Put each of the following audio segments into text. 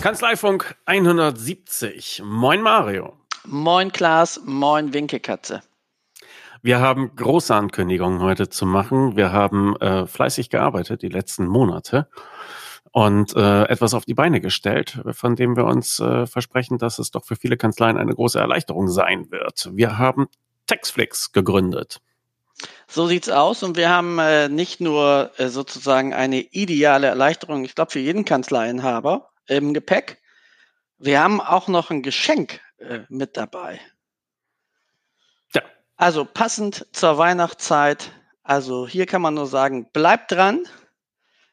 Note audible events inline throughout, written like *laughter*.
Kanzleifunk 170. Moin Mario. Moin Klaas, moin Winkekatze. Wir haben große Ankündigungen heute zu machen. Wir haben äh, fleißig gearbeitet die letzten Monate und äh, etwas auf die Beine gestellt, von dem wir uns äh, versprechen, dass es doch für viele Kanzleien eine große Erleichterung sein wird. Wir haben Taxflix gegründet. So sieht's aus und wir haben äh, nicht nur äh, sozusagen eine ideale Erleichterung, ich glaube für jeden Kanzleienhaber, im Gepäck. Wir haben auch noch ein Geschenk äh, mit dabei. Ja. Also passend zur Weihnachtszeit. Also hier kann man nur sagen, bleibt dran.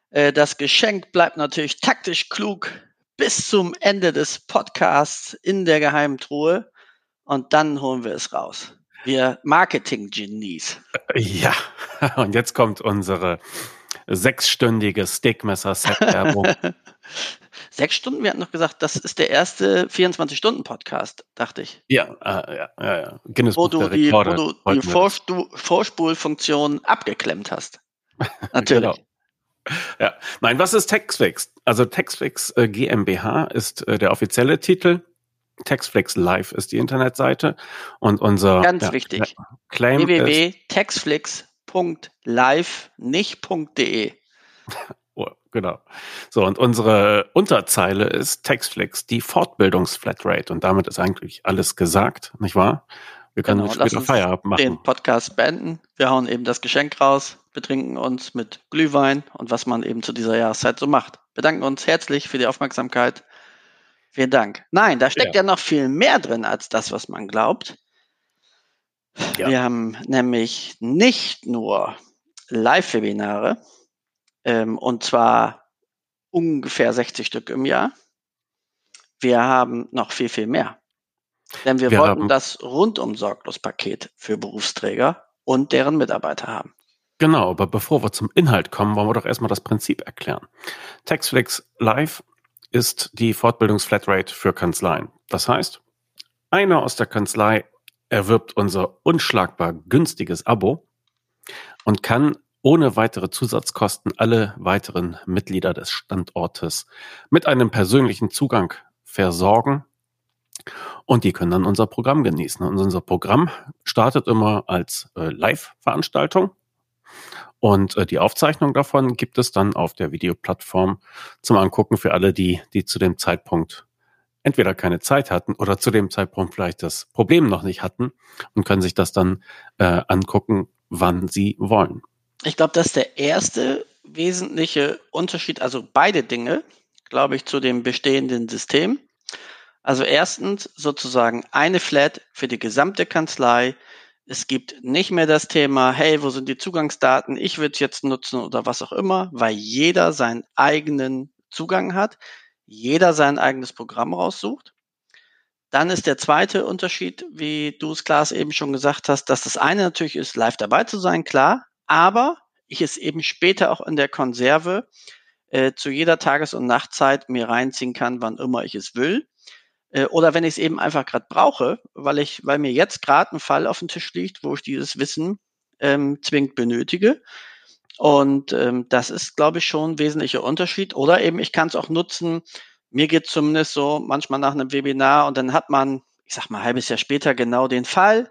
Äh, das Geschenk bleibt natürlich taktisch klug bis zum Ende des Podcasts in der geheimen Truhe und dann holen wir es raus. Wir Marketing-Genies. Ja, *laughs* und jetzt kommt unsere sechsstündige Steakmesser-Set-Werbung. *laughs* Sechs Stunden? Wir hatten noch gesagt, das ist der erste 24-Stunden-Podcast, dachte ich. Ja, äh, ja, ja, ja. Guinness wo du die, wo du die Vorspulfunktion abgeklemmt hast. *laughs* Natürlich. genau. Ja, nein, was ist Textflix? Also Textflix äh, GmbH ist äh, der offizielle Titel. Textflix Live ist die Internetseite und unser ganz ja, wichtig Claim www.textflix.live nicht .de Genau. So, und unsere Unterzeile ist Textflix, die Fortbildungsflatrate. Und damit ist eigentlich alles gesagt, nicht wahr? Wir können genau, später Feierabend machen. Den Podcast beenden. Wir hauen eben das Geschenk raus, betrinken uns mit Glühwein und was man eben zu dieser Jahreszeit so macht. Bedanken uns herzlich für die Aufmerksamkeit. Vielen Dank. Nein, da steckt ja, ja noch viel mehr drin als das, was man glaubt. Ja. Wir haben nämlich nicht nur Live-Webinare, ähm, und zwar ungefähr 60 Stück im Jahr. Wir haben noch viel, viel mehr. Denn wir, wir wollten das rundum sorglos Paket für Berufsträger und deren Mitarbeiter haben. Genau, aber bevor wir zum Inhalt kommen, wollen wir doch erstmal das Prinzip erklären. Taxflix Live ist die Fortbildungsflatrate für Kanzleien. Das heißt, einer aus der Kanzlei erwirbt unser unschlagbar günstiges Abo und kann ohne weitere Zusatzkosten alle weiteren Mitglieder des Standortes mit einem persönlichen Zugang versorgen. Und die können dann unser Programm genießen. Und unser Programm startet immer als äh, Live-Veranstaltung. Und äh, die Aufzeichnung davon gibt es dann auf der Videoplattform zum Angucken für alle, die, die zu dem Zeitpunkt entweder keine Zeit hatten oder zu dem Zeitpunkt vielleicht das Problem noch nicht hatten und können sich das dann äh, angucken, wann sie wollen. Ich glaube, das ist der erste wesentliche Unterschied, also beide Dinge, glaube ich, zu dem bestehenden System. Also erstens sozusagen eine Flat für die gesamte Kanzlei. Es gibt nicht mehr das Thema, hey, wo sind die Zugangsdaten? Ich würde es jetzt nutzen oder was auch immer, weil jeder seinen eigenen Zugang hat, jeder sein eigenes Programm raussucht. Dann ist der zweite Unterschied, wie du es Klaas eben schon gesagt hast, dass das eine natürlich ist, live dabei zu sein, klar aber ich es eben später auch in der Konserve äh, zu jeder Tages- und Nachtzeit mir reinziehen kann, wann immer ich es will. Äh, oder wenn ich es eben einfach gerade brauche, weil ich, weil mir jetzt gerade ein Fall auf dem Tisch liegt, wo ich dieses Wissen ähm, zwingend benötige. Und ähm, das ist, glaube ich, schon ein wesentlicher Unterschied. Oder eben, ich kann es auch nutzen. Mir geht zumindest so manchmal nach einem Webinar und dann hat man, ich sag mal, ein halbes Jahr später genau den Fall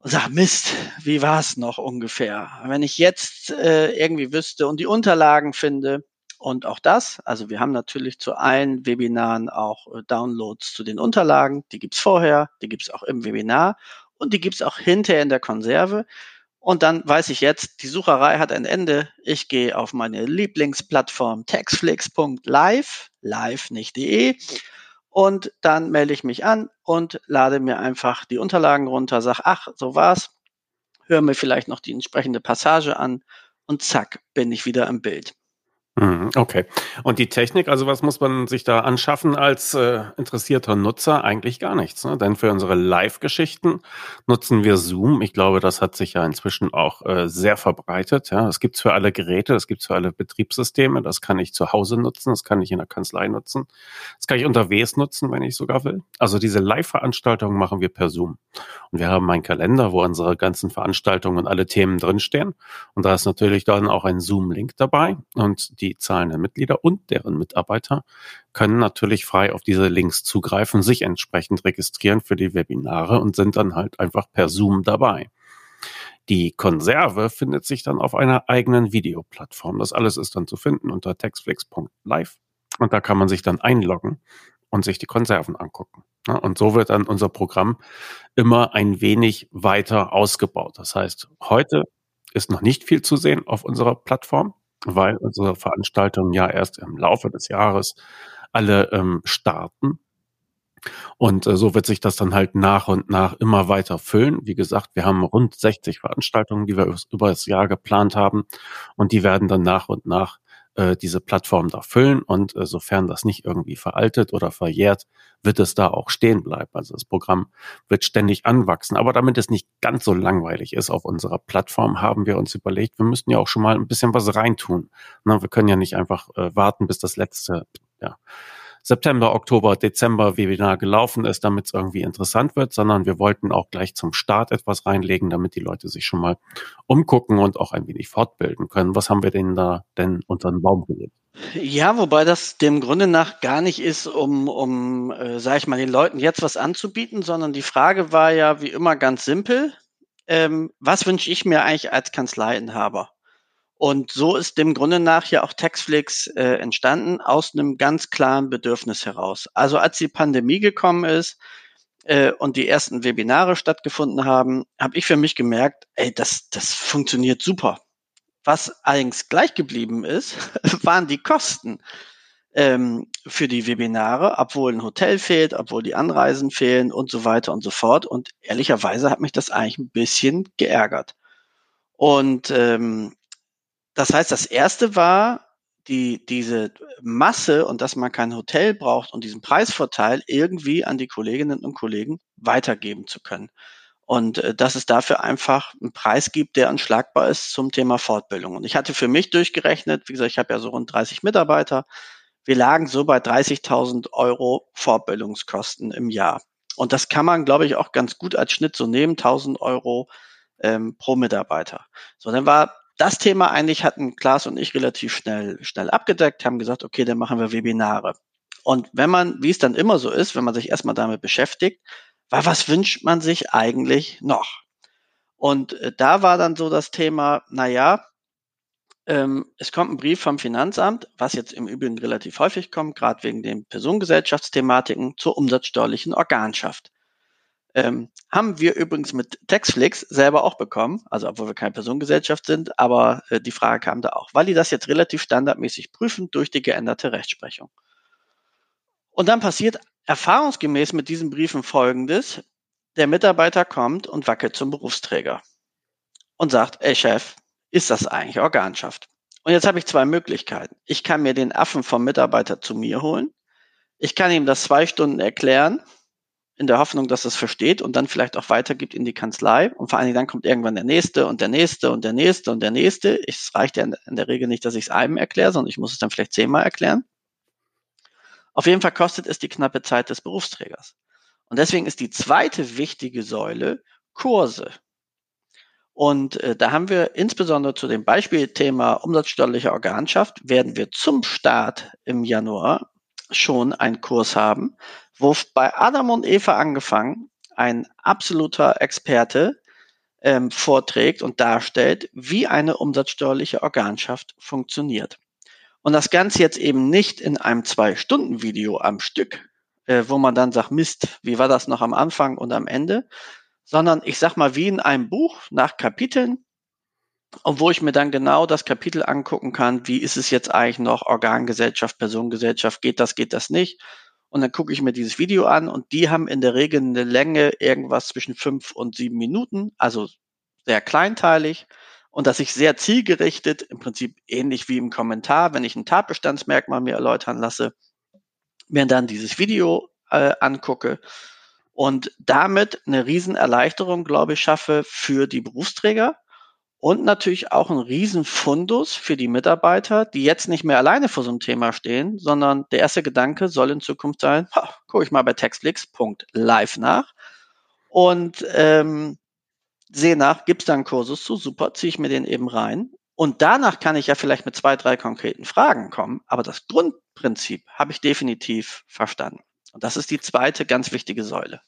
und sag, Mist, wie war es noch ungefähr? Wenn ich jetzt äh, irgendwie wüsste und die Unterlagen finde und auch das, also wir haben natürlich zu allen Webinaren auch äh, Downloads zu den Unterlagen, die gibt's vorher, die gibt's auch im Webinar und die gibt's auch hinterher in der Konserve. Und dann weiß ich jetzt, die Sucherei hat ein Ende. Ich gehe auf meine Lieblingsplattform textflix.live, live nicht de und dann melde ich mich an und lade mir einfach die Unterlagen runter, sag, ach, so war's, höre mir vielleicht noch die entsprechende Passage an und zack, bin ich wieder im Bild. Mhm, okay. Und die Technik, also was muss man sich da anschaffen als äh, interessierter Nutzer? Eigentlich gar nichts. Ne? Denn für unsere Live-Geschichten nutzen wir Zoom. Ich glaube, das hat sich ja inzwischen auch äh, sehr verbreitet. Ja, es gibt's für alle Geräte, das gibt's für alle Betriebssysteme. Das kann ich zu Hause nutzen, das kann ich in der Kanzlei nutzen, das kann ich unterwegs nutzen, wenn ich sogar will. Also diese Live-Veranstaltungen machen wir per Zoom. Und wir haben einen Kalender, wo unsere ganzen Veranstaltungen und alle Themen drinstehen. Und da ist natürlich dann auch ein Zoom-Link dabei. Und die die zahlenden Mitglieder und deren Mitarbeiter können natürlich frei auf diese Links zugreifen, sich entsprechend registrieren für die Webinare und sind dann halt einfach per Zoom dabei. Die Konserve findet sich dann auf einer eigenen Videoplattform. Das alles ist dann zu finden unter textflix.live und da kann man sich dann einloggen und sich die Konserven angucken. Und so wird dann unser Programm immer ein wenig weiter ausgebaut. Das heißt, heute ist noch nicht viel zu sehen auf unserer Plattform, weil unsere Veranstaltungen ja erst im Laufe des Jahres alle ähm, starten. Und äh, so wird sich das dann halt nach und nach immer weiter füllen. Wie gesagt, wir haben rund 60 Veranstaltungen, die wir über das Jahr geplant haben. Und die werden dann nach und nach äh, diese Plattform da füllen. Und äh, sofern das nicht irgendwie veraltet oder verjährt, wird es da auch stehen bleiben. Also das Programm wird ständig anwachsen. Aber damit es nicht ganz so langweilig ist auf unserer Plattform, haben wir uns überlegt, wir müssten ja auch schon mal ein bisschen was reintun. Na, wir können ja nicht einfach äh, warten, bis das letzte, ja, September, Oktober, Dezember Webinar gelaufen ist, damit es irgendwie interessant wird, sondern wir wollten auch gleich zum Start etwas reinlegen, damit die Leute sich schon mal umgucken und auch ein wenig fortbilden können. Was haben wir denn da denn unter den Baum gelegt? Ja, wobei das dem Grunde nach gar nicht ist, um, um äh, sage ich mal, den Leuten jetzt was anzubieten, sondern die Frage war ja wie immer ganz simpel. Ähm, was wünsche ich mir eigentlich als Kanzleiinhaber? Und so ist dem Grunde nach ja auch Taxflix äh, entstanden aus einem ganz klaren Bedürfnis heraus. Also als die Pandemie gekommen ist äh, und die ersten Webinare stattgefunden haben, habe ich für mich gemerkt, ey, das, das funktioniert super. Was allerdings gleich geblieben ist, *laughs* waren die Kosten ähm, für die Webinare, obwohl ein Hotel fehlt, obwohl die Anreisen fehlen und so weiter und so fort. Und ehrlicherweise hat mich das eigentlich ein bisschen geärgert. Und ähm, das heißt, das erste war, die, diese Masse und dass man kein Hotel braucht und diesen Preisvorteil irgendwie an die Kolleginnen und Kollegen weitergeben zu können. Und äh, dass es dafür einfach einen Preis gibt, der anschlagbar ist zum Thema Fortbildung. Und ich hatte für mich durchgerechnet, wie gesagt, ich habe ja so rund 30 Mitarbeiter. Wir lagen so bei 30.000 Euro Fortbildungskosten im Jahr. Und das kann man, glaube ich, auch ganz gut als Schnitt so nehmen, 1000 Euro ähm, pro Mitarbeiter. So, dann war das Thema eigentlich hatten Klaas und ich relativ schnell, schnell abgedeckt, haben gesagt, okay, dann machen wir Webinare. Und wenn man, wie es dann immer so ist, wenn man sich erstmal damit beschäftigt, war, was wünscht man sich eigentlich noch? Und äh, da war dann so das Thema, na ja, ähm, es kommt ein Brief vom Finanzamt, was jetzt im Übrigen relativ häufig kommt, gerade wegen den Personengesellschaftsthematiken zur umsatzsteuerlichen Organschaft. Ähm, haben wir übrigens mit Textflix selber auch bekommen, also obwohl wir keine Personengesellschaft sind, aber äh, die Frage kam da auch, weil die das jetzt relativ standardmäßig prüfen durch die geänderte Rechtsprechung. Und dann passiert erfahrungsgemäß mit diesen Briefen Folgendes. Der Mitarbeiter kommt und wackelt zum Berufsträger und sagt, ey Chef, ist das eigentlich Organschaft? Und jetzt habe ich zwei Möglichkeiten. Ich kann mir den Affen vom Mitarbeiter zu mir holen. Ich kann ihm das zwei Stunden erklären in der Hoffnung, dass es versteht und dann vielleicht auch weitergibt in die Kanzlei. Und vor allen Dingen dann kommt irgendwann der nächste und der nächste und der nächste und der nächste. Es reicht ja in der Regel nicht, dass ich es einem erkläre, sondern ich muss es dann vielleicht zehnmal erklären. Auf jeden Fall kostet es die knappe Zeit des Berufsträgers. Und deswegen ist die zweite wichtige Säule Kurse. Und äh, da haben wir insbesondere zu dem Beispielthema umsatzsteuerliche Organschaft, werden wir zum Start im Januar schon einen Kurs haben, wo bei Adam und Eva angefangen ein absoluter Experte ähm, vorträgt und darstellt, wie eine umsatzsteuerliche Organschaft funktioniert. Und das Ganze jetzt eben nicht in einem Zwei-Stunden-Video am Stück, äh, wo man dann sagt, Mist, wie war das noch am Anfang und am Ende, sondern ich sag mal, wie in einem Buch nach Kapiteln, und wo ich mir dann genau das Kapitel angucken kann, wie ist es jetzt eigentlich noch Organgesellschaft, Personengesellschaft, geht das, geht das nicht? Und dann gucke ich mir dieses Video an und die haben in der Regel eine Länge irgendwas zwischen fünf und sieben Minuten, also sehr kleinteilig. Und dass ich sehr zielgerichtet, im Prinzip ähnlich wie im Kommentar, wenn ich ein Tatbestandsmerkmal mir erläutern lasse, mir dann dieses Video äh, angucke und damit eine Riesenerleichterung, glaube ich, schaffe für die Berufsträger und natürlich auch ein Riesenfundus für die Mitarbeiter, die jetzt nicht mehr alleine vor so einem Thema stehen, sondern der erste Gedanke soll in Zukunft sein, ha, gucke ich mal bei Textflix.live nach und ähm, sehe nach, gibt es da einen Kursus zu, super, ziehe ich mir den eben rein Und danach kann ich ja vielleicht mit zwei, drei konkreten Fragen kommen, aber das Grundprinzip habe ich definitiv verstanden. Und das ist die zweite ganz wichtige Säule.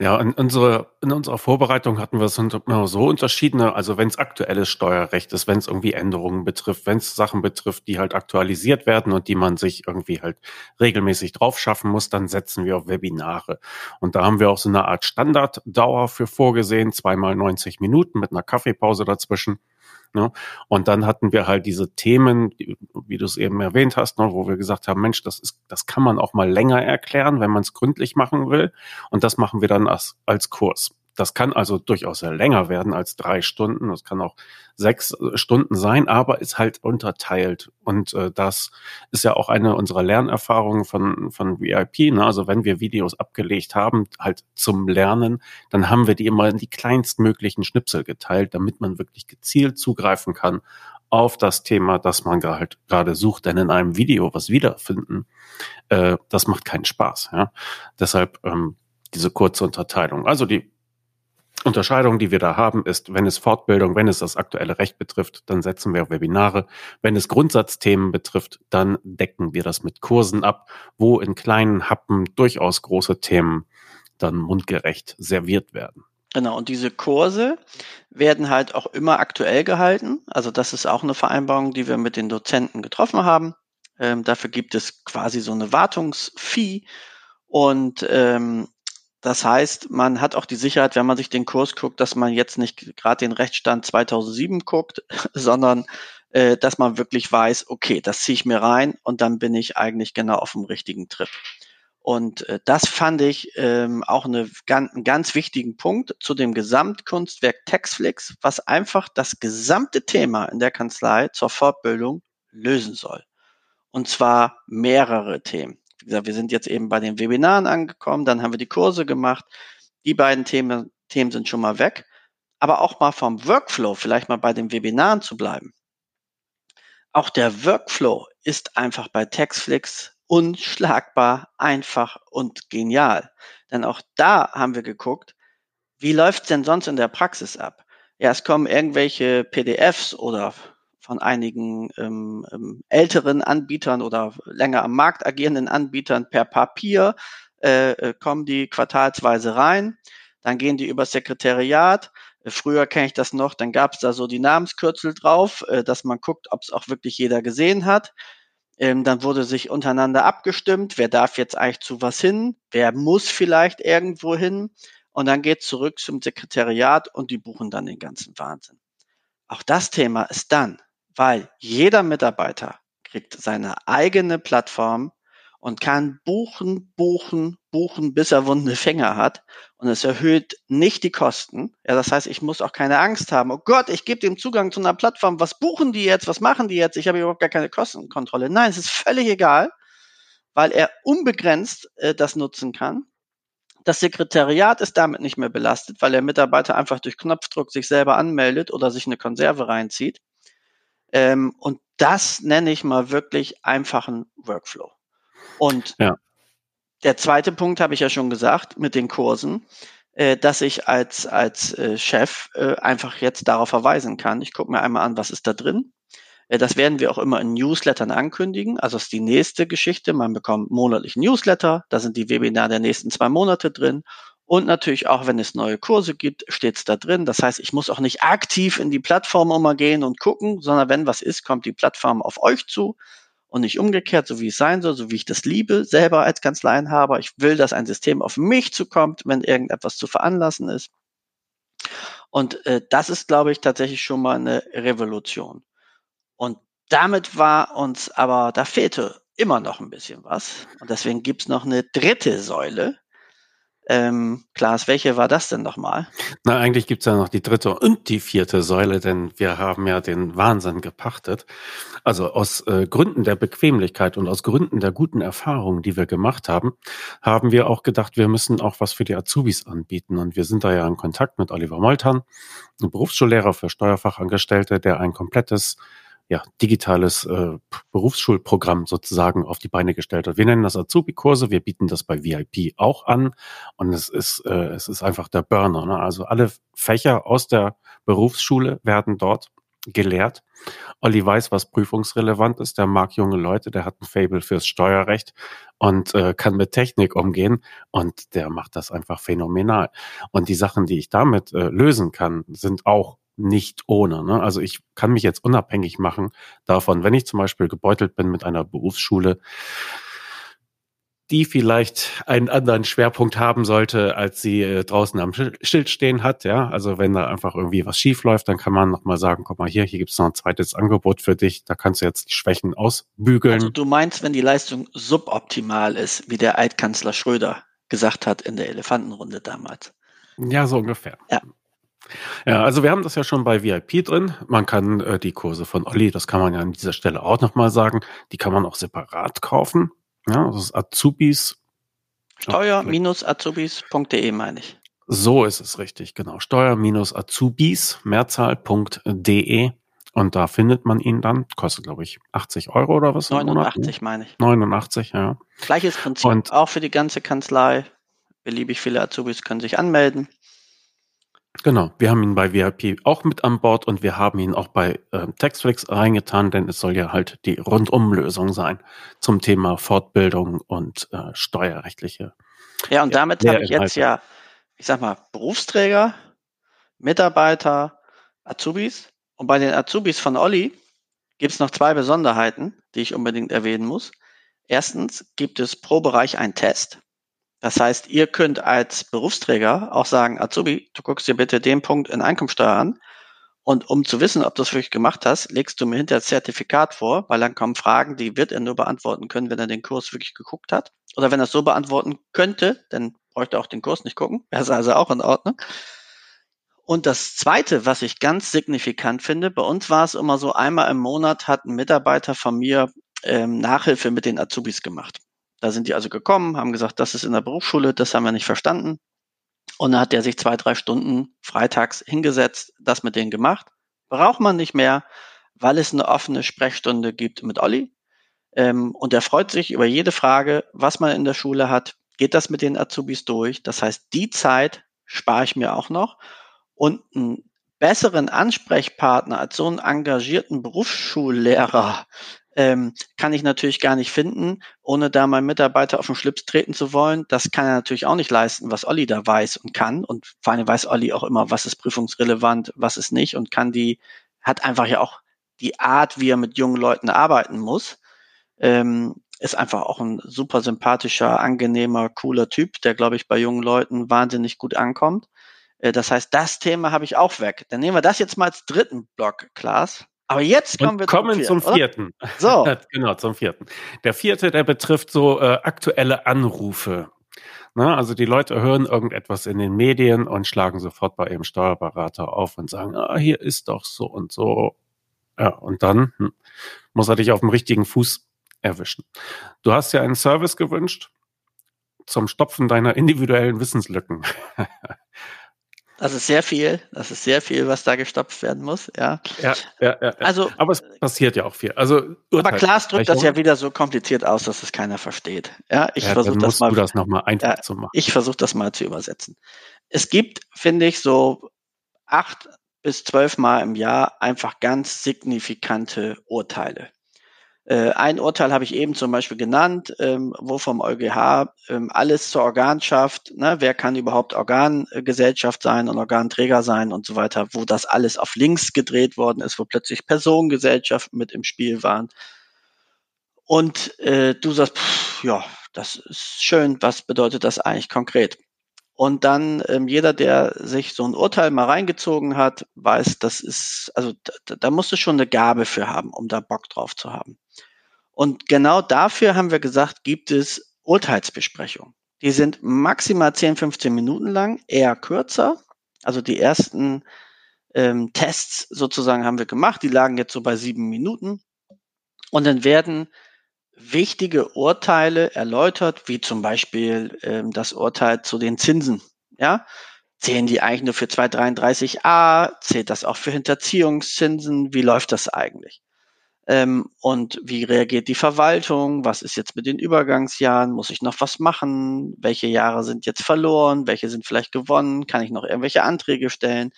Ja, in, unsere, in unserer Vorbereitung hatten wir es so unterschiedene, also wenn es aktuelles Steuerrecht ist, wenn es irgendwie Änderungen betrifft, wenn es Sachen betrifft, die halt aktualisiert werden und die man sich irgendwie halt regelmäßig drauf schaffen muss, dann setzen wir auf Webinare. Und da haben wir auch so eine Art Standarddauer für vorgesehen, zweimal 90 Minuten mit einer Kaffeepause dazwischen. Ne? Und dann hatten wir halt diese Themen, wie du es eben erwähnt hast, ne, wo wir gesagt haben, Mensch, das ist, das kann man auch mal länger erklären, wenn man es gründlich machen will. Und das machen wir dann als, als Kurs. Das kann also durchaus länger werden als drei Stunden. Das kann auch sechs äh, Stunden sein, aber ist halt unterteilt. Und äh, das ist ja auch eine unserer Lernerfahrungen von, von VIP. Ne? Also wenn wir Videos abgelegt haben, halt zum Lernen, dann haben wir die immer in die kleinstmöglichen Schnipsel geteilt, damit man wirklich gezielt zugreifen kann auf das Thema, das man halt gerade sucht. Denn in einem Video was wiederfinden, äh, das macht keinen Spaß. Ja? Deshalb ähm, diese kurze Unterteilung. Also die Unterscheidung, die wir da haben, ist, wenn es Fortbildung, wenn es das aktuelle Recht betrifft, dann setzen wir Webinare. Wenn es Grundsatzthemen betrifft, dann decken wir das mit Kursen ab, wo in kleinen Happen durchaus große Themen dann mundgerecht serviert werden. Genau, und diese Kurse werden halt auch immer aktuell gehalten. Also das ist auch eine Vereinbarung, die wir mit den Dozenten getroffen haben. Ähm, dafür gibt es quasi so eine Wartungsfee. Und ähm, das heißt, man hat auch die Sicherheit, wenn man sich den Kurs guckt, dass man jetzt nicht gerade den Rechtsstand 2007 guckt, *laughs* sondern äh, dass man wirklich weiß, okay, das ziehe ich mir rein und dann bin ich eigentlich genau auf dem richtigen Trip. Und äh, das fand ich ähm, auch eine, ganz, einen ganz wichtigen Punkt zu dem Gesamtkunstwerk Textflix, was einfach das gesamte Thema in der Kanzlei zur Fortbildung lösen soll. Und zwar mehrere Themen wie gesagt, wir sind jetzt eben bei den Webinaren angekommen, dann haben wir die Kurse gemacht. Die beiden Themen, Themen sind schon mal weg. Aber auch mal vom Workflow, vielleicht mal bei den Webinaren zu bleiben. Auch der Workflow ist einfach bei Textflix unschlagbar, einfach und genial. Denn auch da haben wir geguckt, wie läuft es denn sonst in der Praxis ab? Ja, es kommen irgendwelche PDFs oder von einigen ähm, ähm, älteren Anbietern oder länger am Markt agierenden Anbietern per Papier äh, äh kommen die quartalsweise rein. Dann gehen die über Sekretariat. Äh, früher kenne ich das noch, dann gab es da so die Namenskürzel drauf, äh, dass man guckt, ob es auch wirklich jeder gesehen hat. Ähm, dann wurde sich untereinander abgestimmt, wer darf jetzt eigentlich zu was hin, wer muss vielleicht irgendwo hin. Und dann geht zurück zum Sekretariat und die buchen dann den ganzen Wahnsinn. Auch das Thema ist dann weil jeder Mitarbeiter kriegt seine eigene Plattform und kann buchen, buchen, buchen, bis er wunde Finger hat. Und es erhöht nicht die Kosten. Ja, das heißt, ich muss auch keine Angst haben. Oh Gott, ich gebe dem Zugang zu einer Plattform. Was buchen die jetzt? Was machen die jetzt? Ich habe überhaupt gar keine Kostenkontrolle. Nein, es ist völlig egal, weil er unbegrenzt äh, das nutzen kann. Das Sekretariat ist damit nicht mehr belastet, weil der Mitarbeiter einfach durch Knopfdruck sich selber anmeldet oder sich eine Konserve reinzieht. Ähm, und das nenne ich mal wirklich einfachen Workflow. Und ja. der zweite Punkt habe ich ja schon gesagt mit den Kursen, äh, dass ich als, als äh, Chef äh, einfach jetzt darauf verweisen kann. Ich gucke mir einmal an, was ist da drin. Äh, das werden wir auch immer in Newslettern ankündigen. Also ist die nächste Geschichte. Man bekommt monatlich Newsletter. Da sind die Webinare der nächsten zwei Monate drin. Und natürlich auch, wenn es neue Kurse gibt, steht es da drin. Das heißt, ich muss auch nicht aktiv in die Plattform immer gehen und gucken, sondern wenn was ist, kommt die Plattform auf euch zu und nicht umgekehrt, so wie es sein soll, so wie ich das liebe, selber als Kanzleienhaber. Ich will, dass ein System auf mich zukommt, wenn irgendetwas zu veranlassen ist. Und äh, das ist, glaube ich, tatsächlich schon mal eine Revolution. Und damit war uns aber, da fehlte immer noch ein bisschen was. Und deswegen gibt's noch eine dritte Säule, ähm, Klaas, welche war das denn nochmal? Na, eigentlich gibt's ja noch die dritte und die vierte Säule, denn wir haben ja den Wahnsinn gepachtet. Also aus äh, Gründen der Bequemlichkeit und aus Gründen der guten Erfahrungen, die wir gemacht haben, haben wir auch gedacht, wir müssen auch was für die Azubis anbieten. Und wir sind da ja in Kontakt mit Oliver Moltan, ein Berufsschullehrer für Steuerfachangestellte, der ein komplettes ja, digitales äh, Berufsschulprogramm sozusagen auf die Beine gestellt hat. Wir nennen das Azubi-Kurse, wir bieten das bei VIP auch an und es ist, äh, es ist einfach der Burner. Ne? Also alle Fächer aus der Berufsschule werden dort gelehrt. Olli weiß, was prüfungsrelevant ist. Der mag junge Leute, der hat ein Fable fürs Steuerrecht und äh, kann mit Technik umgehen und der macht das einfach phänomenal. Und die Sachen, die ich damit äh, lösen kann, sind auch nicht ohne. Ne? Also ich kann mich jetzt unabhängig machen davon, wenn ich zum Beispiel gebeutelt bin mit einer Berufsschule, die vielleicht einen anderen Schwerpunkt haben sollte, als sie äh, draußen am Schild stehen hat. Ja, also wenn da einfach irgendwie was schief läuft, dann kann man nochmal sagen, guck mal hier, hier gibt's noch ein zweites Angebot für dich. Da kannst du jetzt die Schwächen ausbügeln. Also du meinst, wenn die Leistung suboptimal ist, wie der Altkanzler Schröder gesagt hat in der Elefantenrunde damals. Ja, so ungefähr. Ja. Ja, also wir haben das ja schon bei VIP drin. Man kann äh, die Kurse von Olli, das kann man ja an dieser Stelle auch nochmal sagen, die kann man auch separat kaufen. Ja, das ist Azubis. Steuer-azubis.de meine ich. So ist es richtig, genau. Steuer-azubis, Mehrzahl.de. Und da findet man ihn dann. Kostet, glaube ich, 80 Euro oder was? 89 meine ich. 89, ja. Gleiches Prinzip. Und auch für die ganze Kanzlei. Beliebig viele Azubis können sich anmelden. Genau, wir haben ihn bei VIP auch mit an Bord und wir haben ihn auch bei äh, Textflix reingetan, denn es soll ja halt die Rundumlösung sein zum Thema Fortbildung und äh, steuerrechtliche. Ja, und damit habe ich jetzt ja, ich sag mal, Berufsträger, Mitarbeiter, Azubis. Und bei den Azubis von Olli gibt es noch zwei Besonderheiten, die ich unbedingt erwähnen muss. Erstens gibt es pro Bereich einen Test. Das heißt, ihr könnt als Berufsträger auch sagen, Azubi, du guckst dir bitte den Punkt in Einkommensteuer an. Und um zu wissen, ob du es wirklich gemacht hast, legst du mir hinter das Zertifikat vor, weil dann kommen Fragen, die wird er nur beantworten können, wenn er den Kurs wirklich geguckt hat. Oder wenn er es so beantworten könnte, dann bräuchte er auch den Kurs nicht gucken. Wäre es also auch in Ordnung. Und das Zweite, was ich ganz signifikant finde, bei uns war es immer so, einmal im Monat hat ein Mitarbeiter von mir ähm, Nachhilfe mit den Azubis gemacht. Da sind die also gekommen, haben gesagt, das ist in der Berufsschule, das haben wir nicht verstanden. Und dann hat der sich zwei, drei Stunden freitags hingesetzt, das mit denen gemacht. Braucht man nicht mehr, weil es eine offene Sprechstunde gibt mit Olli. Ähm, und er freut sich über jede Frage, was man in der Schule hat. Geht das mit den Azubis durch? Das heißt, die Zeit spare ich mir auch noch. Und einen besseren Ansprechpartner als so einen engagierten Berufsschullehrer ähm, kann ich natürlich gar nicht finden, ohne da meinen Mitarbeiter auf den Schlips treten zu wollen. Das kann er natürlich auch nicht leisten, was Olli da weiß und kann. Und vor allem weiß Olli auch immer, was ist prüfungsrelevant, was ist nicht und kann die, hat einfach ja auch die Art, wie er mit jungen Leuten arbeiten muss. Ähm, ist einfach auch ein super sympathischer, angenehmer, cooler Typ, der, glaube ich, bei jungen Leuten wahnsinnig gut ankommt. Äh, das heißt, das Thema habe ich auch weg. Dann nehmen wir das jetzt mal als dritten Block, Klaas. Aber jetzt kommen Und wir kommen zum vierten. Zum vierten. So. *laughs* genau, zum vierten. Der vierte, der betrifft so äh, aktuelle Anrufe. Na, also die Leute hören irgendetwas in den Medien und schlagen sofort bei ihrem Steuerberater auf und sagen, ah, hier ist doch so und so. Ja, und dann hm, muss er dich auf dem richtigen Fuß erwischen. Du hast ja einen Service gewünscht zum Stopfen deiner individuellen Wissenslücken. *laughs* Das ist sehr viel. Das ist sehr viel, was da gestopft werden muss. Ja. Ja, ja, ja. Also, aber es passiert ja auch viel. Also, aber Klaas drückt das ja wieder so kompliziert aus, dass es keiner versteht. Ja, ich ja, versuche das mal. Du das noch mal einfach ja, zu machen. Ich versuche das mal zu übersetzen. Es gibt, finde ich, so acht bis zwölf Mal im Jahr einfach ganz signifikante Urteile. Äh, ein Urteil habe ich eben zum Beispiel genannt, ähm, wo vom EuGH ähm, alles zur Organschaft, ne, wer kann überhaupt Organgesellschaft sein und Organträger sein und so weiter, wo das alles auf links gedreht worden ist, wo plötzlich Personengesellschaften mit im Spiel waren. Und äh, du sagst, pff, ja, das ist schön, was bedeutet das eigentlich konkret? Und dann ähm, jeder, der sich so ein Urteil mal reingezogen hat, weiß, das ist, also da, da musst du schon eine Gabe für haben, um da Bock drauf zu haben. Und genau dafür haben wir gesagt, gibt es Urteilsbesprechungen. Die sind maximal 10, 15 Minuten lang, eher kürzer. Also die ersten ähm, Tests sozusagen haben wir gemacht, die lagen jetzt so bei sieben Minuten. Und dann werden wichtige Urteile erläutert, wie zum Beispiel ähm, das Urteil zu den Zinsen. Ja, zählen die eigentlich nur für 233a? Zählt das auch für Hinterziehungszinsen? Wie läuft das eigentlich? Ähm, und wie reagiert die Verwaltung? Was ist jetzt mit den Übergangsjahren? Muss ich noch was machen? Welche Jahre sind jetzt verloren? Welche sind vielleicht gewonnen? Kann ich noch irgendwelche Anträge stellen?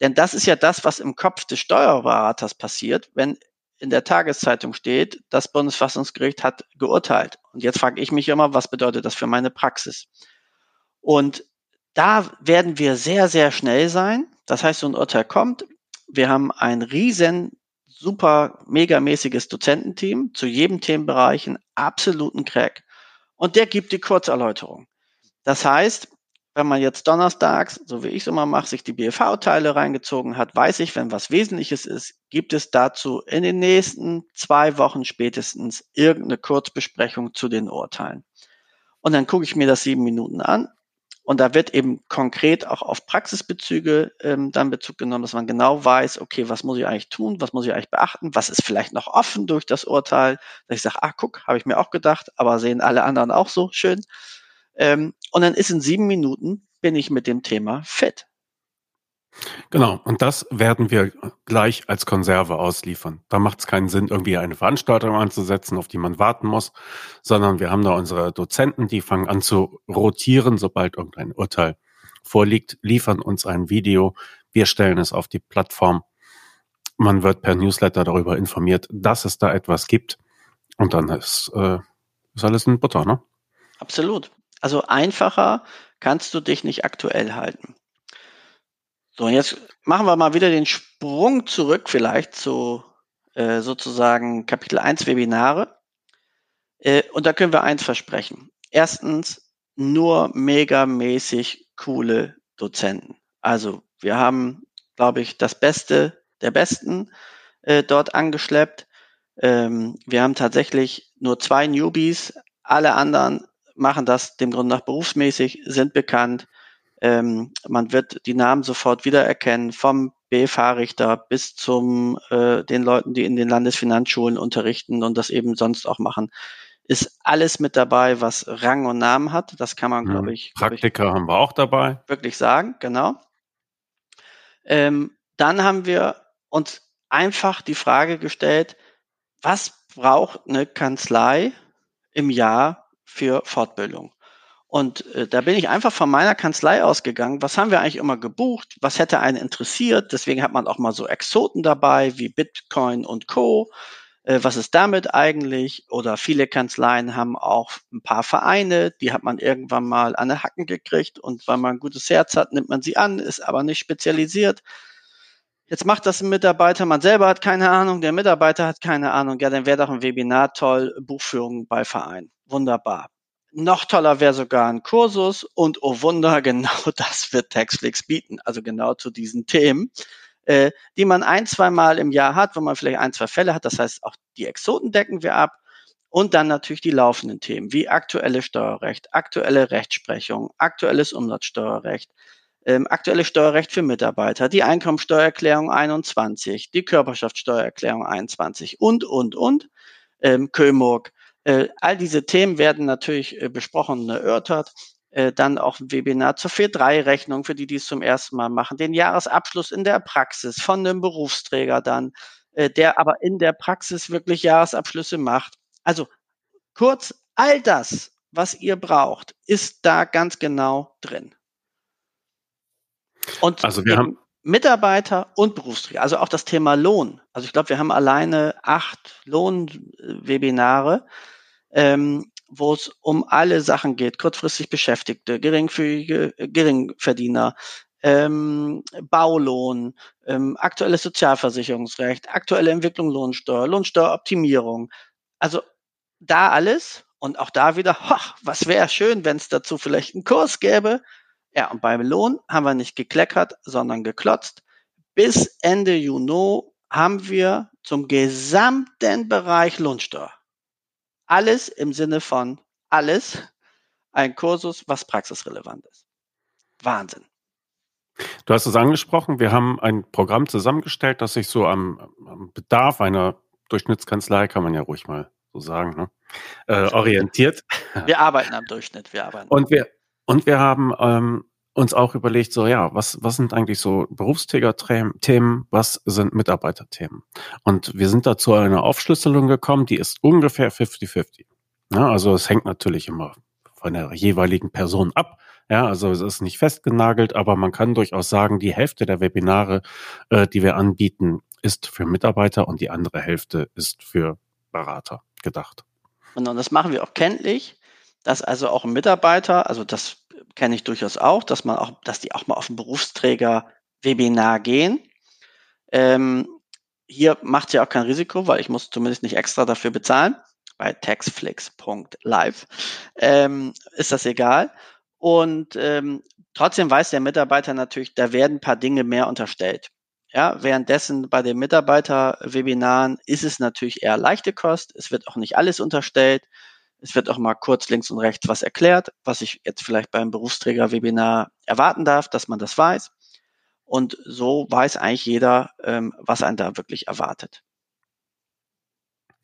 Denn das ist ja das, was im Kopf des Steuerberaters passiert, wenn in der Tageszeitung steht, das Bundesfassungsgericht hat geurteilt. Und jetzt frage ich mich immer, was bedeutet das für meine Praxis? Und da werden wir sehr, sehr schnell sein. Das heißt, so ein Urteil kommt. Wir haben ein riesen, super, megamäßiges Dozententeam, zu jedem Themenbereich einen absoluten Crack. Und der gibt die Kurzerläuterung. Das heißt, wenn man jetzt donnerstags, so wie ich es immer mache, sich die BFV-Teile reingezogen hat, weiß ich, wenn was Wesentliches ist, gibt es dazu in den nächsten zwei Wochen spätestens irgendeine Kurzbesprechung zu den Urteilen. Und dann gucke ich mir das sieben Minuten an und da wird eben konkret auch auf Praxisbezüge ähm, dann Bezug genommen, dass man genau weiß, okay, was muss ich eigentlich tun, was muss ich eigentlich beachten, was ist vielleicht noch offen durch das Urteil, dass ich sage, ah, guck, habe ich mir auch gedacht, aber sehen alle anderen auch so schön. Ähm, und dann ist in sieben Minuten bin ich mit dem Thema fit. Genau, und das werden wir gleich als Konserve ausliefern. Da macht es keinen Sinn, irgendwie eine Veranstaltung anzusetzen, auf die man warten muss, sondern wir haben da unsere Dozenten, die fangen an zu rotieren, sobald irgendein Urteil vorliegt, liefern uns ein Video, wir stellen es auf die Plattform, man wird per Newsletter darüber informiert, dass es da etwas gibt und dann ist, äh, ist alles in Butter, ne? Absolut. Also einfacher kannst du dich nicht aktuell halten. So, und jetzt machen wir mal wieder den Sprung zurück vielleicht zu äh, sozusagen Kapitel 1 Webinare. Äh, und da können wir eins versprechen. Erstens, nur megamäßig coole Dozenten. Also wir haben, glaube ich, das Beste der Besten äh, dort angeschleppt. Ähm, wir haben tatsächlich nur zwei Newbies. Alle anderen machen das dem Grunde nach berufsmäßig, sind bekannt. Ähm, man wird die Namen sofort wiedererkennen, vom BFH-Richter bis zum äh, den Leuten, die in den Landesfinanzschulen unterrichten und das eben sonst auch machen. Ist alles mit dabei, was Rang und Namen hat. Das kann man, glaube ich. Praktiker glaub ich, haben wir auch dabei. Wirklich sagen, genau. Ähm, dann haben wir uns einfach die Frage gestellt, was braucht eine Kanzlei im Jahr für Fortbildung. Und äh, da bin ich einfach von meiner Kanzlei ausgegangen. Was haben wir eigentlich immer gebucht? Was hätte einen interessiert? Deswegen hat man auch mal so Exoten dabei wie Bitcoin und Co. Äh, was ist damit eigentlich? Oder viele Kanzleien haben auch ein paar Vereine, die hat man irgendwann mal an den Hacken gekriegt und weil man ein gutes Herz hat, nimmt man sie an, ist aber nicht spezialisiert. Jetzt macht das ein Mitarbeiter, man selber hat keine Ahnung, der Mitarbeiter hat keine Ahnung. Ja, dann wäre doch ein Webinar toll, Buchführung bei Verein. Wunderbar. Noch toller wäre sogar ein Kursus und oh Wunder, *laughs* genau das wird Taxflix bieten, also genau zu diesen Themen, äh, die man ein, zwei Mal im Jahr hat, wo man vielleicht ein, zwei Fälle hat. Das heißt, auch die Exoten decken wir ab und dann natürlich die laufenden Themen wie aktuelle Steuerrecht, aktuelle Rechtsprechung, aktuelles Umsatzsteuerrecht, ähm, aktuelle Steuerrecht für Mitarbeiter, die Einkommensteuererklärung 21, die Körperschaftssteuererklärung 21 und, und, und, ähm, Kömurg. Äh, all diese Themen werden natürlich äh, besprochen und erörtert. Äh, dann auch ein Webinar zur 4.3-Rechnung, für die, die es zum ersten Mal machen. Den Jahresabschluss in der Praxis von einem Berufsträger dann, der aber in der Praxis wirklich Jahresabschlüsse macht. Also kurz, all das, was ihr braucht, ist da ganz genau drin. Und also wir haben Mitarbeiter und Berufsträger, also auch das Thema Lohn. Also ich glaube, wir haben alleine acht Lohnwebinare, ähm, wo es um alle Sachen geht, kurzfristig Beschäftigte, geringfügige, Geringverdiener, ähm, Baulohn, ähm, aktuelles Sozialversicherungsrecht, aktuelle Entwicklung Lohnsteuer, Lohnsteueroptimierung. Also da alles und auch da wieder, hoch, was wäre schön, wenn es dazu vielleicht einen Kurs gäbe, ja, und beim Lohn haben wir nicht gekleckert, sondern geklotzt. Bis Ende Juni haben wir zum gesamten Bereich Lohnsteuer. Alles im Sinne von alles ein Kursus, was praxisrelevant ist. Wahnsinn. Du hast es angesprochen, wir haben ein Programm zusammengestellt, das sich so am, am Bedarf einer Durchschnittskanzlei, kann man ja ruhig mal so sagen, ne? äh, orientiert. Wir arbeiten am Durchschnitt, wir arbeiten. Und wir, und wir haben ähm, uns auch überlegt, so ja, was, was sind eigentlich so Berufsträger-Themen, was sind Mitarbeiterthemen? Und wir sind da zu einer Aufschlüsselung gekommen, die ist ungefähr 50-50. Ja, also es hängt natürlich immer von der jeweiligen Person ab, Ja, also es ist nicht festgenagelt, aber man kann durchaus sagen, die Hälfte der Webinare, äh, die wir anbieten, ist für Mitarbeiter und die andere Hälfte ist für Berater gedacht. Und das machen wir auch kenntlich, dass also auch ein Mitarbeiter, also das kenne ich durchaus auch, dass man auch, dass die auch mal auf ein Berufsträger-Webinar gehen. Ähm, hier macht ja auch kein Risiko, weil ich muss zumindest nicht extra dafür bezahlen. Bei taxflix.live ähm, ist das egal. Und ähm, trotzdem weiß der Mitarbeiter natürlich, da werden ein paar Dinge mehr unterstellt. Ja, währenddessen bei den Mitarbeiter-Webinaren ist es natürlich eher leichte Kost. Es wird auch nicht alles unterstellt. Es wird auch mal kurz links und rechts was erklärt, was ich jetzt vielleicht beim Berufsträger-Webinar erwarten darf, dass man das weiß. Und so weiß eigentlich jeder, ähm, was einen da wirklich erwartet.